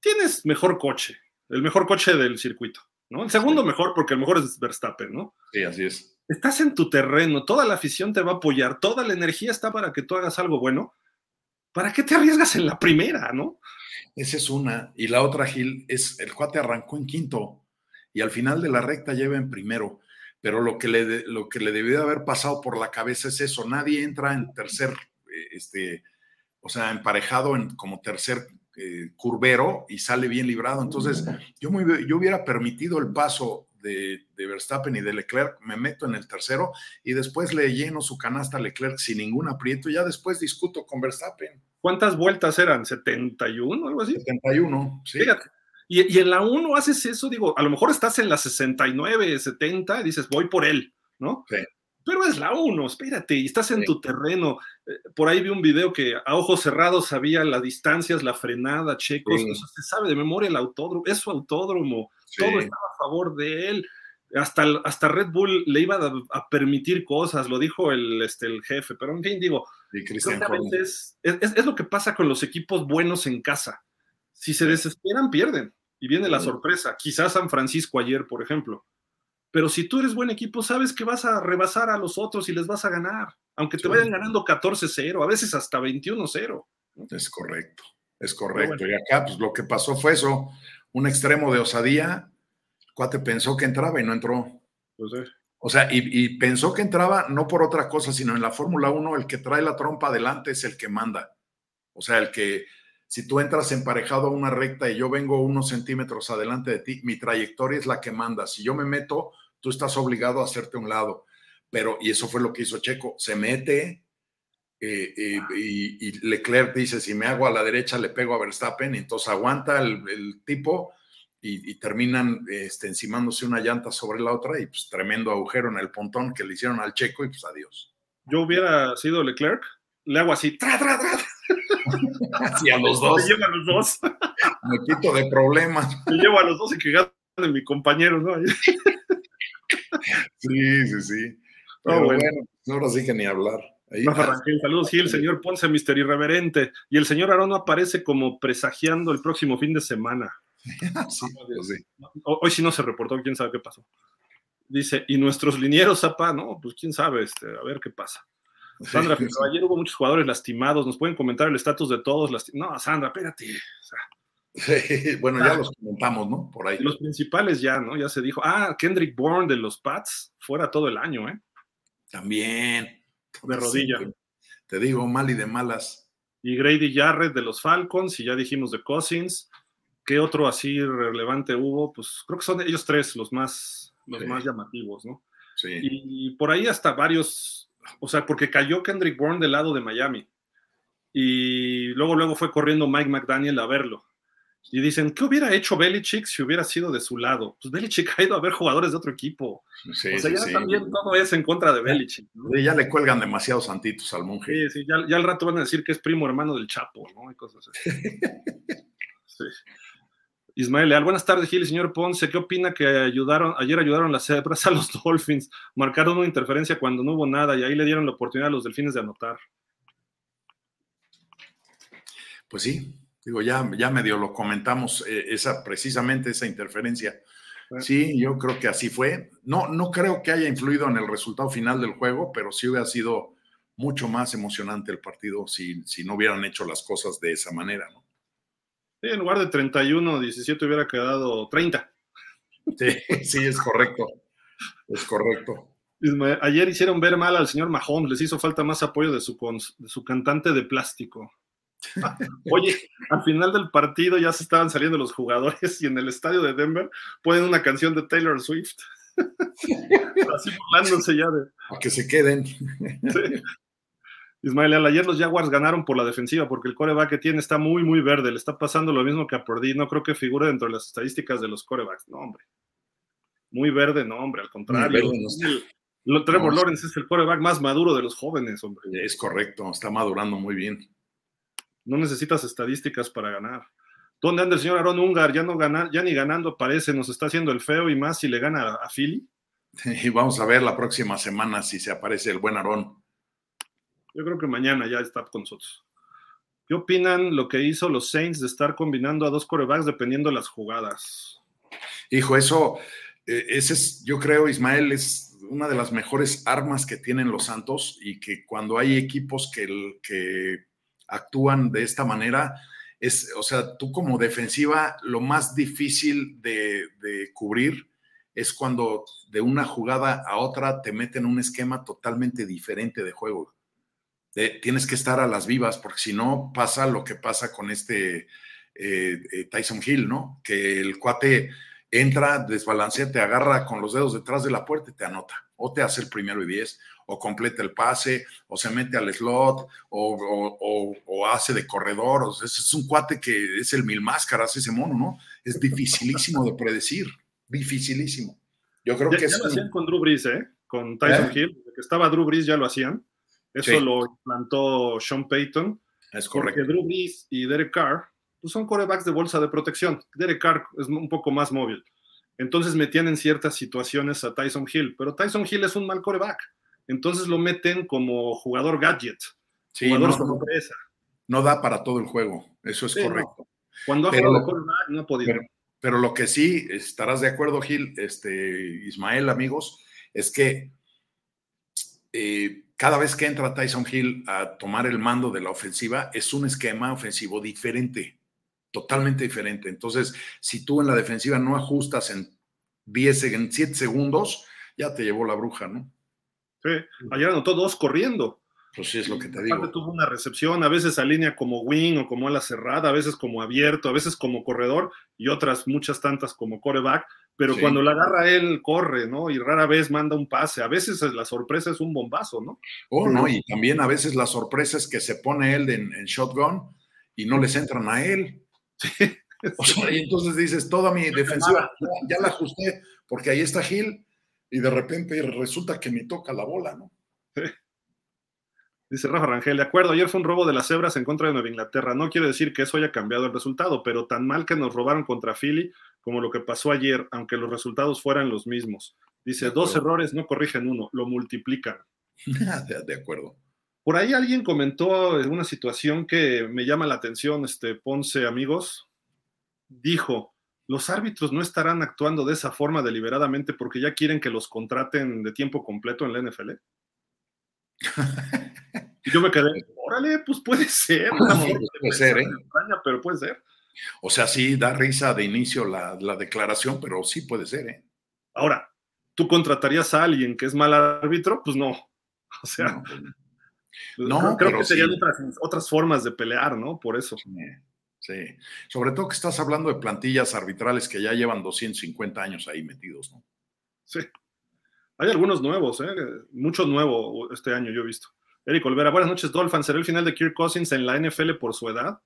tienes mejor coche, el mejor coche del circuito, ¿no? El segundo mejor porque el mejor es Verstappen, ¿no? Sí, así es. Estás en tu terreno, toda la afición te va a apoyar, toda la energía está para que tú hagas algo bueno. ¿Para qué te arriesgas en la primera, no? Esa es una. Y la otra, Gil, es el cuate arrancó en quinto y al final de la recta lleva en primero pero lo que le, lo que le debió haber pasado por la cabeza es eso, nadie entra en tercer, eh, este, o sea, emparejado en, como tercer eh, curvero y sale bien librado. Entonces, yo, yo hubiera permitido el paso de, de, Verstappen y de Leclerc, me meto en el tercero y después le lleno su canasta a Leclerc sin ningún aprieto y ya después discuto con Verstappen. ¿Cuántas vueltas eran? ¿71 o algo así? 71, sí. Fíjate, y, en la 1 haces eso, digo, a lo mejor estás en la 69, 70 y dices, voy por él, ¿no? Sí. Pero es la 1, espérate, y estás en tu terreno. Eh, por ahí vi un video que a ojos cerrados sabía las distancias, la frenada, checos, se sabe de memoria el autódromo, es su autódromo, todo estaba a favor de él. Hasta, hasta Red Bull le iba a, permitir cosas, lo dijo el, este, el jefe, pero en fin, digo, es, es, lo que pasa con los equipos buenos en casa. Si se desesperan, pierden y viene la sorpresa. Quizás San Francisco ayer, por ejemplo. Pero si tú eres buen equipo, sabes que vas a rebasar a los otros y les vas a ganar, aunque te vayan ganando 14-0, a veces hasta 21-0. Es correcto, es correcto. Y acá, pues lo que pasó fue eso, un extremo de osadía, el cuate pensó que entraba y no entró. Pues o sea, y, y, pensó que entraba no por otra cosa, sino en la Fórmula 1, el que trae la trompa adelante es el que manda. O sea, el que, si tú entras emparejado a una recta y yo vengo unos centímetros adelante de ti, mi trayectoria es la que manda. Si yo me meto, tú estás obligado a hacerte un lado. Pero, y eso fue lo que hizo Checo, se mete eh, eh, y, Leclerc dice, si me hago a la derecha le pego a Verstappen, entonces aguanta el, tipo y, terminan este, encimándose una llanta sobre la otra y pues tremendo agujero en el pontón que le hicieron al Checo y pues adiós. Yo hubiera sido Leclerc, le hago así, tra, tra, tra, Así a los dos. Me llevo a los dos. Me quito de problemas. Me llevo a los dos y que de mi compañero, ¿no? sí, sí, sí. Pero bueno. ahora sí que ni hablar. Ahí Saludos, Gil, señor Ponce, Mister Irreverente. Y el señor Arón aparece como presagiando el próximo fin de semana. sí, pues sí. Hoy sí no se reportó, quién sabe qué pasó. Dice, y nuestros linieros, Zapa, no, pues quién sabe, este, a ver qué pasa. Sandra, ayer hubo muchos jugadores lastimados. ¿Nos pueden comentar el estatus de todos? No, Sandra, espérate. bueno, ya los comentamos, ¿no? Por ahí. Los principales ya, ¿no? Ya se dijo. Ah, Kendrick Bourne de los Pats, fuera todo el año, ¿eh? También. De rodilla. te digo, mal y de malas. Y Grady Jarrett de los Falcons, y ya dijimos de Cousins. ¿Qué otro así relevante hubo? Pues creo que son ellos tres los más, los más llamativos, ¿no? Sí. Y, por ahí hasta varios, o sea, porque cayó Kendrick Bourne del lado de Miami. Y luego, luego fue corriendo Mike McDaniel a verlo. Y dicen, ¿qué hubiera hecho Belichick si hubiera sido de su lado? Pues Belichick ha ido a ver jugadores de otro equipo. o sea, ya también todo es en contra de Belichick. Ya le cuelgan demasiados santitos al monje. Sí, sí, ya, ya, al rato van a decir que es primo hermano del Chapo, ¿no? Y cosas así. sí. Ismael Leal, buenas tardes, Gil y señor Ponce. ¿Qué opina que ayudaron, ayer ayudaron las cebras a los Dolphins? Marcaron una interferencia cuando no hubo nada y ahí le dieron la oportunidad a los delfines de anotar. Pues sí, digo, ya, ya medio lo comentamos, eh, esa, precisamente esa interferencia. Sí, yo creo que así fue. No, no creo que haya influido en el resultado final del juego, pero sí hubiera sido mucho más emocionante el partido si, si no hubieran hecho las cosas de esa manera, ¿no? Sí, en lugar de 31, 17 hubiera quedado 30. Sí, sí, es correcto. Es correcto. Ayer hicieron ver mal al señor Mahomes, les hizo falta más apoyo de su, de su cantante de plástico. Oye, al final del partido ya se estaban saliendo los jugadores y en el estadio de Denver ponen una canción de Taylor Swift. Así burlándose ya de. A que se queden. Ismael, ayer los Jaguars ganaron por la defensiva porque el coreback que tiene está muy, muy verde. Le está pasando lo mismo que a Purdy. No creo que figure dentro de las estadísticas de los corebacks. No, hombre. Muy verde, no, hombre. Al contrario. Trevor Lawrence es el coreback más maduro de los jóvenes, hombre. Es correcto. Está madurando muy bien. No necesitas estadísticas para ganar. ¿Dónde anda el señor Aaron Ungar? Ya, no gana, ya ni ganando parece. Nos está haciendo el feo y más si le gana a Philly. Y vamos a ver la próxima semana si se aparece el buen Aaron. Yo creo que mañana ya está con nosotros. ¿Qué opinan lo que hizo los Saints de estar combinando a dos corebacks dependiendo de las jugadas? Hijo, eso, eh, ese es, yo creo, Ismael, es una de las mejores armas que tienen los Santos y que cuando hay equipos que, actúan de esta manera, es, o sea, tú como defensiva, lo más difícil de cubrir es cuando de una jugada a otra te meten un esquema totalmente diferente de juego tienes que estar a las vivas, porque si no pasa lo que pasa con este eh, eh, Tyson Hill, ¿no? Que el cuate entra, desbalancea, te agarra con los dedos detrás de la puerta y te anota. O te hace el primero y diez, o completa el pase, o se mete al slot, o, hace de corredor. O es un cuate que es el mil máscaras, ese mono, ¿no? Es dificilísimo de predecir, dificilísimo. Yo creo que ya lo hacían con Drew Brees, ¿eh? Con Tyson ¿Eh? Hill, que estaba Drew Brees ya lo hacían. Eso lo implantó Sean Payton. Es correcto. Porque Drew Brees y Derek Carr pues son corebacks de bolsa de protección. Derek Carr es un poco más móvil. Entonces metían en ciertas situaciones a Tyson Hill, pero Tyson Hill es un mal coreback. Entonces lo meten como jugador gadget, jugador no, sorpresa. No da para todo el juego, eso es correcto. Cuando ha jugado coreback no ha podido. Pero, pero, lo que sí estarás de acuerdo, Gil, este, Ismael, amigos, es que eh, cada vez que entra Tyson Hill a tomar el mando de la ofensiva, es un esquema ofensivo diferente, totalmente diferente. Entonces, si tú en la defensiva no ajustas en 10, en 7 segundos, ya te llevó la bruja, ¿no? Sí, ayer anotó dos corriendo. Pues sí, es lo que te digo. Tuvo una recepción, a veces alinea como wing o como ala cerrada, a veces como abierto, a veces como corredor y otras muchas tantas como coreback pero cuando la agarra él, corre, ¿no? Y rara vez manda un pase. A veces la sorpresa es un bombazo, ¿no? Oh, no, y también a veces la sorpresa es que se pone él en, shotgun y no les entran a él. O sea, y entonces dices, toda mi defensiva ya, la ajusté, porque ahí está Gil, y de repente resulta que me toca la bola, ¿no? Dice Rafa Rangel, de acuerdo, ayer fue un robo de las cebras en contra de Nueva Inglaterra. No quiero decir que eso haya cambiado el resultado, pero tan mal que nos robaron contra Philly como lo que pasó ayer, aunque los resultados fueran los mismos. Dice, dos errores no corrigen uno, lo multiplican. de, acuerdo. Por ahí alguien comentó una situación que me llama la atención, este Ponce, amigos. Dijo, los árbitros no estarán actuando de esa forma deliberadamente porque ya quieren que los contraten de tiempo completo en la NFL. y yo me quedé, órale, pues puede ser. puede ser, ¿eh? pero puede ser. O sea, sí da risa de inicio la, declaración, pero sí puede ser, ¿eh? Ahora, ¿tú contratarías a alguien que es mal árbitro? Pues no. O sea, no, pues, creo que serían otras, formas de pelear, ¿no? Por eso. Sí, sobre todo que estás hablando de plantillas arbitrales que ya llevan 250 años ahí metidos, ¿no? Sí. Hay algunos nuevos, ¿eh? Mucho nuevo este año yo he visto. Eric Olvera, buenas noches, Dolphin. ¿Será el final de Kirk Cousins en la NFL por su edad?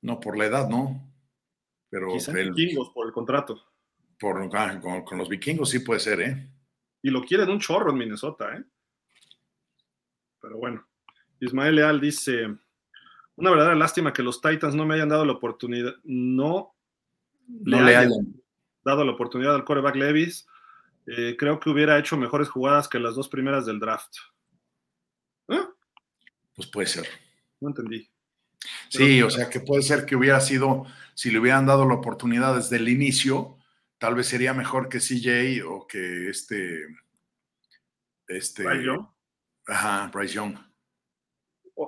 No, por la edad, no. Pero el, vikingos por el contrato. Por, ah, con, los vikingos sí puede ser, ¿eh? Y lo quieren un chorro en Minnesota, ¿eh? Pero bueno. Ismael Leal dice: Una verdadera lástima que los Titans no me hayan dado la oportunidad, no, le, hayan, dado la oportunidad al coreback Levis. Eh, creo que hubiera hecho mejores jugadas que las dos primeras del draft. ¿Eh? Pues puede ser. No entendí. Sí, o sea que puede ser que hubiera sido, si le hubieran dado la oportunidad desde el inicio, tal vez sería mejor que CJ o que este. Este. Bryce Young. Ajá, Bryce Young.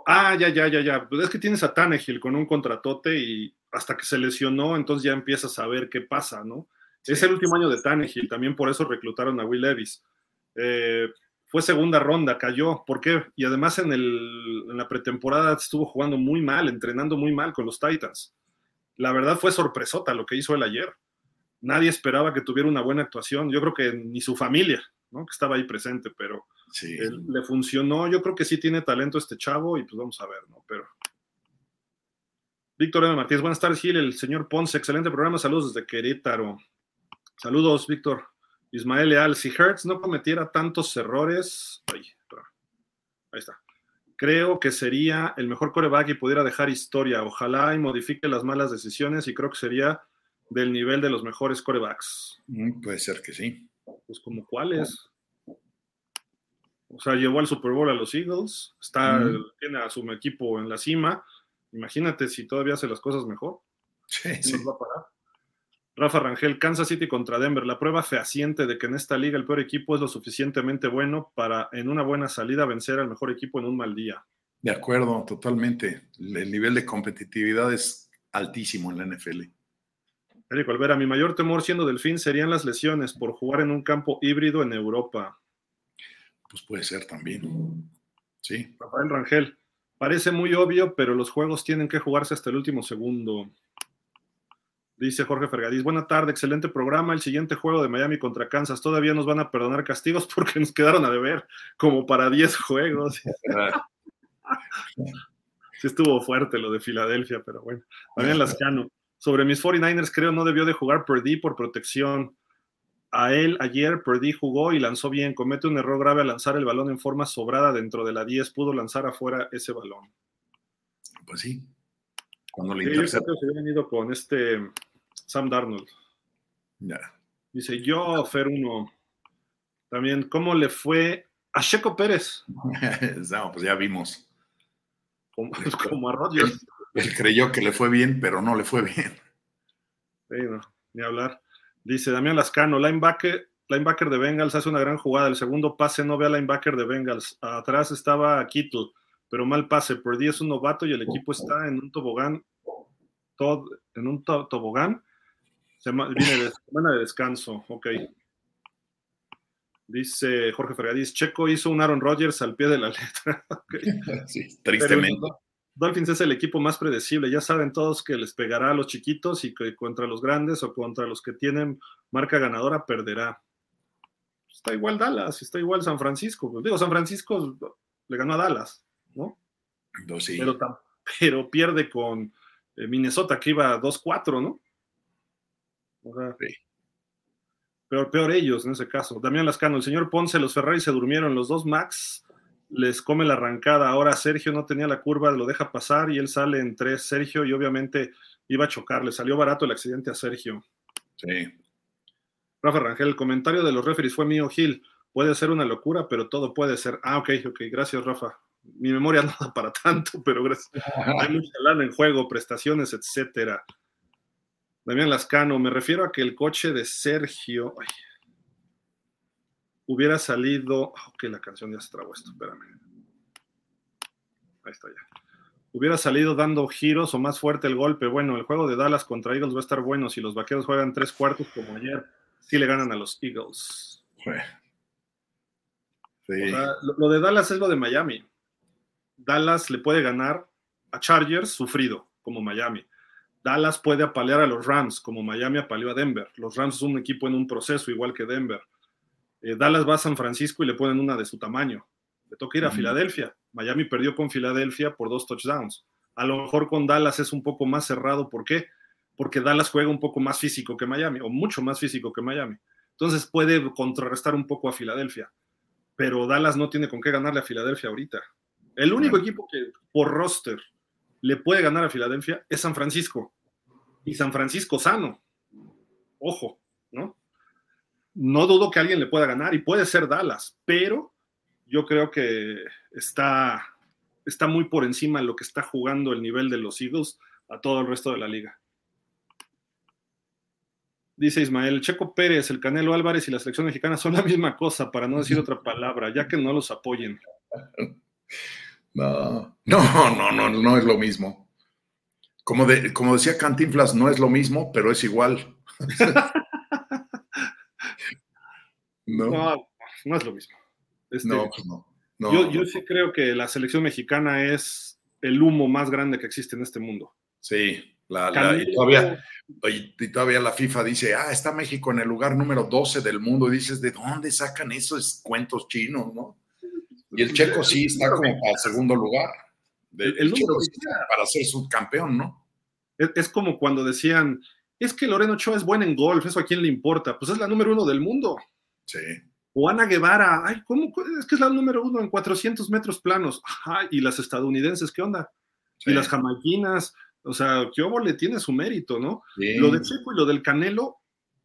Ah, ya, ya, ya, ya. Pues es que tienes a Tannehill con un contratote y hasta que se lesionó, entonces ya empiezas a ver qué pasa, ¿no? Es el último año de Tannehill, también por eso reclutaron a Will Levis. Eh, fue segunda ronda, cayó. ¿Por qué? Y además en, el, en la pretemporada estuvo jugando muy mal, entrenando muy mal con los Titans. La verdad fue sorpresota lo que hizo él ayer. Nadie esperaba que tuviera una buena actuación. Yo creo que ni su familia, ¿no? que estaba ahí presente, pero le funcionó. Yo creo que sí tiene talento este chavo y pues vamos a ver, ¿no? Pero. Víctor M. Martínez, buenas tardes, Gil. El señor Ponce, excelente programa. Saludos desde Querétaro. Saludos, Víctor. Ismael Leal, si Hertz no cometiera tantos errores, ahí está. Creo que sería el mejor coreback y pudiera dejar historia. Ojalá y modifique las malas decisiones y creo que sería del nivel de los mejores corebacks. Mm, puede ser que sí. Pues como cuáles. O sea, llevó al Super Bowl a los Eagles, está, tiene a su equipo en la cima. Imagínate si todavía hace las cosas mejor. Sí, sí. va a parar? Rafa Rangel, Kansas City contra Denver. La prueba fehaciente de que en esta liga el peor equipo es lo suficientemente bueno para en una buena salida vencer al mejor equipo en un mal día. De acuerdo, totalmente. El nivel de competitividad es altísimo en la NFL. Eric Olvera, mi mayor temor siendo Delfín serían las lesiones por jugar en un campo híbrido en Europa. Pues puede ser también. Sí. Rafael Rangel, parece muy obvio, pero los juegos tienen que jugarse hasta el último segundo. Dice Jorge Fergadís, buena tarde, excelente programa. El siguiente juego de Miami contra Kansas, todavía nos van a perdonar castigos porque nos quedaron a deber como para 10 juegos. sí estuvo fuerte lo de Filadelfia, pero bueno. También Lascano. Sobre mis 49ers, creo no debió de jugar Perdí por protección. A él ayer Perdí jugó y lanzó bien. Comete un error grave al lanzar el balón en forma sobrada dentro de la 10. Pudo lanzar afuera ese balón. Pues sí, cuando le sí, se había venido con este Sam Darnold. Dice yo, Fer uno. También, ¿cómo le fue a Checo Pérez? no, pues ya vimos. Como, como a Rodgers. Él, creyó que le fue bien, pero no le fue bien. Sí, no, ni hablar. Dice Damián Lascano, linebacker, linebacker de Bengals hace una gran jugada. El segundo pase no ve al linebacker de Bengals. Atrás estaba Kittle pero mal pase. Purdy es un novato y el equipo está en un tobogán, todo, en un tobogán. Viene de semana de descanso, ok. Dice Jorge Fergadís, Checo hizo un Aaron Rodgers al pie de la letra. Sí, tristemente. Dolphins es el equipo más predecible. Ya saben todos que les pegará a los chiquitos y que contra los grandes o contra los que tienen marca ganadora perderá. Está igual Dallas, está igual San Francisco. Digo, San Francisco le ganó a Dallas. ¿no? Pero, pierde con eh, Minnesota, que iba 2-4, ¿no? Peor, peor ellos en ese caso. Damián Lascano, el señor Ponce, los Ferrari se durmieron, los dos Max les come la arrancada. Ahora Sergio no tenía la curva, lo deja pasar y él sale en tres. Sergio y obviamente iba a chocar, le salió barato el accidente a Sergio. Sí. Rafa Rangel, el comentario de los referees fue mío, Gil. Puede ser una locura, pero todo puede ser. Ah, ok, ok, gracias, Rafa mi memoria no da para tanto, pero gracias. Hay mucha lana en juego, prestaciones, etcétera. Damián Lascano, me refiero a que el coche de Sergio hubiera salido. Ah, ok, la canción ya se trabó esto, espérame. Ahí está ya. Hubiera salido dando giros o más fuerte el golpe. Bueno, el juego de Dallas contra Eagles va a estar bueno. Si los vaqueros juegan tres cuartos como ayer, sí le ganan a los Eagles. lo de Dallas es lo de Miami. Dallas le puede ganar a Chargers sufrido, como Miami. Dallas puede apalear a los Rams, como Miami apaleó a Denver. Los Rams es un equipo en un proceso, igual que Denver. Eh, Dallas va a San Francisco y le ponen una de su tamaño. Le toca ir a Filadelfia. Miami perdió con Filadelfia por dos touchdowns. A lo mejor con Dallas es un poco más cerrado. ¿Por qué? Porque Dallas juega un poco más físico que Miami, o mucho más físico que Miami. Entonces puede contrarrestar un poco a Filadelfia. Pero Dallas no tiene con qué ganarle a Filadelfia ahorita. El único equipo que por roster le puede ganar a Filadelfia es San Francisco. Y San Francisco sano. Ojo, ¿no? No dudo que alguien le pueda ganar y puede ser Dallas, pero yo creo que está, está muy por encima de lo que está jugando el nivel de los Eagles a todo el resto de la liga. Dice Ismael, Checo Pérez, el Canelo Álvarez y la selección mexicana son la misma cosa, para no decir otra palabra, ya que no los apoyen. No, no, no, no, no es lo mismo. Como, de, como decía Cantinflas, no es lo mismo, pero es igual. no. no, es lo mismo. Este, no, pues no, Yo, yo sí creo que la selección mexicana es el humo más grande que existe en este mundo. Sí, la, y, todavía, y, todavía, la FIFA dice, ah, está México en el lugar número 12 del mundo. Y dices, ¿de dónde sacan esos cuentos chinos, no? Y el checo sí está como para el segundo lugar. el, checo para ser subcampeón, ¿no? Es, como cuando decían, es que Loreno Ochoa es buena en golf, ¿eso a quién le importa? Pues es la número uno del mundo. Sí. O Ana Guevara, ay, ¿cómo? Es que es la número uno en 400 metros planos. Ajá, y las estadounidenses, ¿qué onda? Y las jamaiquinas, o sea, Kiobo le tiene su mérito, ¿no? Lo de Checo y lo del Canelo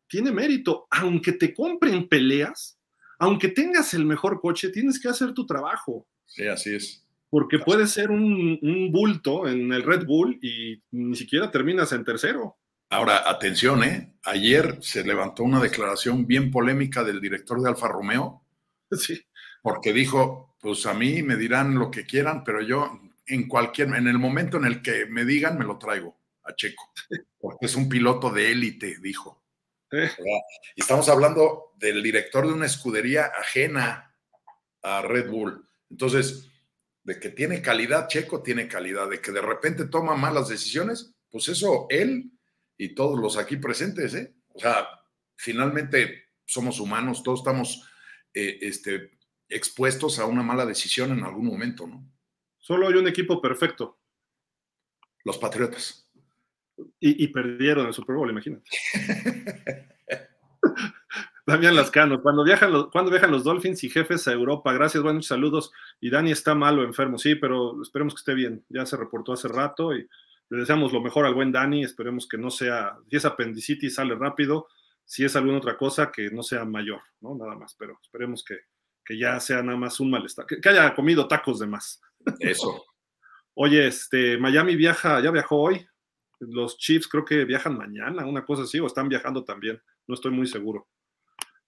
tiene mérito, aunque te compren peleas, aunque tengas el mejor coche, tienes que hacer tu trabajo. Sí, así es. Porque puede ser un, bulto en el Red Bull y ni siquiera terminas en tercero. Ahora, atención, ¿eh? Ayer se levantó una declaración bien polémica del director de Alfa Romeo. Sí. Porque dijo, pues a mí me dirán lo que quieran, pero yo en cualquier, en el momento en el que me digan, me lo traigo a Checo. Porque es un piloto de élite, dijo. Y estamos hablando del director de una escudería ajena a Red Bull. Entonces, de que tiene calidad, Checo tiene calidad, de que de repente toma malas decisiones, pues eso él y todos los aquí presentes, ¿eh? O sea, finalmente somos humanos, todos estamos eh, este, expuestos a una mala decisión en algún momento, ¿no? Solo hay un equipo perfecto. Los Patriotas. Y, perdieron el Super Bowl, imagínate. Damián Lascano, cuando viajan, los, cuando viajan los Dolphins y jefes a Europa, gracias, buenos saludos. Y Dani está malo, enfermo, sí, pero esperemos que esté bien. Ya se reportó hace rato y le deseamos lo mejor al buen Dani. Esperemos que no sea, si es apendicitis, sale rápido. Si es alguna otra cosa, que no sea mayor, ¿no? Nada más, pero esperemos que, ya sea nada más un malestar, que, que haya comido tacos de más. Eso. Oye, este, Miami viaja, ya viajó hoy, los Chiefs creo que viajan mañana, una cosa así, o están viajando también, no estoy muy seguro.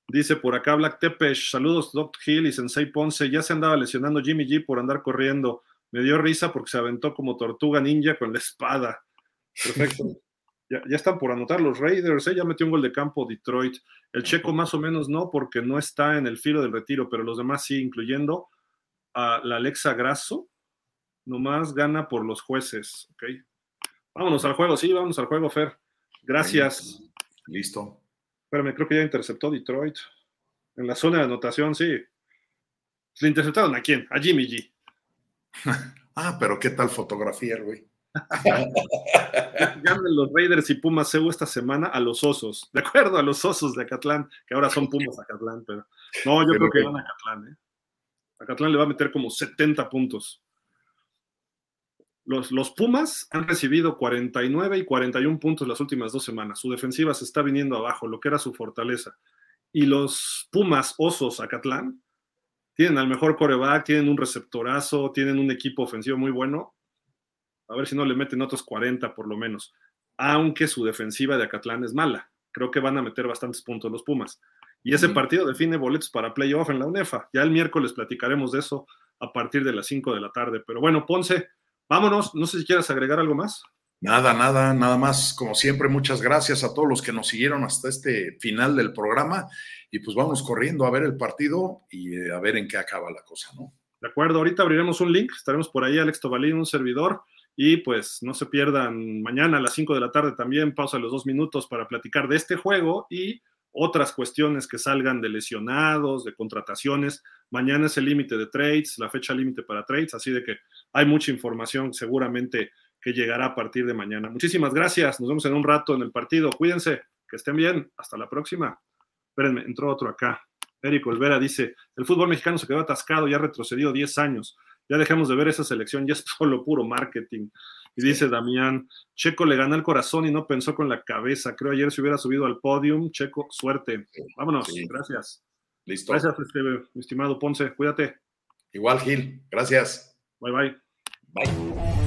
Dice por acá Black Tepesh, saludos Doc Hill y Sensei Ponce, ya se andaba lesionando Jimmy G por andar corriendo. Me dio risa porque se aventó como tortuga ninja con la espada. Perfecto. ya, están por anotar los Raiders, ¿eh? ya metió un gol de campo Detroit. El checo más o menos no, porque no está en el filo del retiro, pero los demás sí, incluyendo a la Alexa Grasso, nomás gana por los jueces, ¿ok? Vámonos al juego, sí, vamos al juego, Fer. Gracias. Listo. Espérame, creo que ya interceptó Detroit. En la zona de anotación, sí. ¿Le interceptaron a quién? A Jimmy G. ah, pero qué tal fotografía, güey. Ganan los Raiders y Pumas CEU esta semana a los osos. De acuerdo, a los osos de Acatlán, que ahora son Pumas Acatlán, pero. No, yo creo que van a Acatlán, ¿eh? Acatlán le va a meter como 70 puntos. Los, Pumas han recibido 49 y 41 puntos las últimas dos semanas. Su defensiva se está viniendo abajo, lo que era su fortaleza. Y los Pumas Osos Acatlán tienen al mejor coreback, tienen un receptorazo, tienen un equipo ofensivo muy bueno. A ver si no le meten otros 40 por lo menos. Aunque su defensiva de Acatlán es mala. Creo que van a meter bastantes puntos los Pumas. Y ese partido define boletos para playoff en la UNEFA. Ya el miércoles platicaremos de eso a partir de las 5 de la tarde. Pero bueno, Ponce, Vámonos, no sé si quieres agregar algo más. Nada, nada, nada más. Como siempre, muchas gracias a todos los que nos siguieron hasta este final del programa. Y pues vamos corriendo a ver el partido y eh, a ver en qué acaba la cosa, ¿no? De acuerdo, ahorita abriremos un link, estaremos por ahí, Alex Tobalín, un servidor, Y pues no se pierdan mañana a las 5 de la tarde también, pausa los dos minutos para platicar de este juego y otras cuestiones que salgan de lesionados, de contrataciones. Mañana es el límite de trades, la fecha límite para trades, así de que hay mucha información seguramente que llegará a partir de mañana. Muchísimas gracias, nos vemos en un rato en el partido. Cuídense, que estén bien, hasta la próxima. Espérenme, entró otro acá. Eric Olvera dice, el fútbol mexicano se quedó atascado, ya retrocedió 10 años, ya dejamos de ver esa selección, ya es solo puro marketing. Y dice Damián, Checo le ganó el corazón y no pensó con la cabeza. Creo ayer se hubiera subido al podium. Checo, suerte. Vámonos, gracias. Listo. Gracias, este, mi estimado Ponce. Cuídate. Igual, Gil. Gracias. Bye, bye. Bye.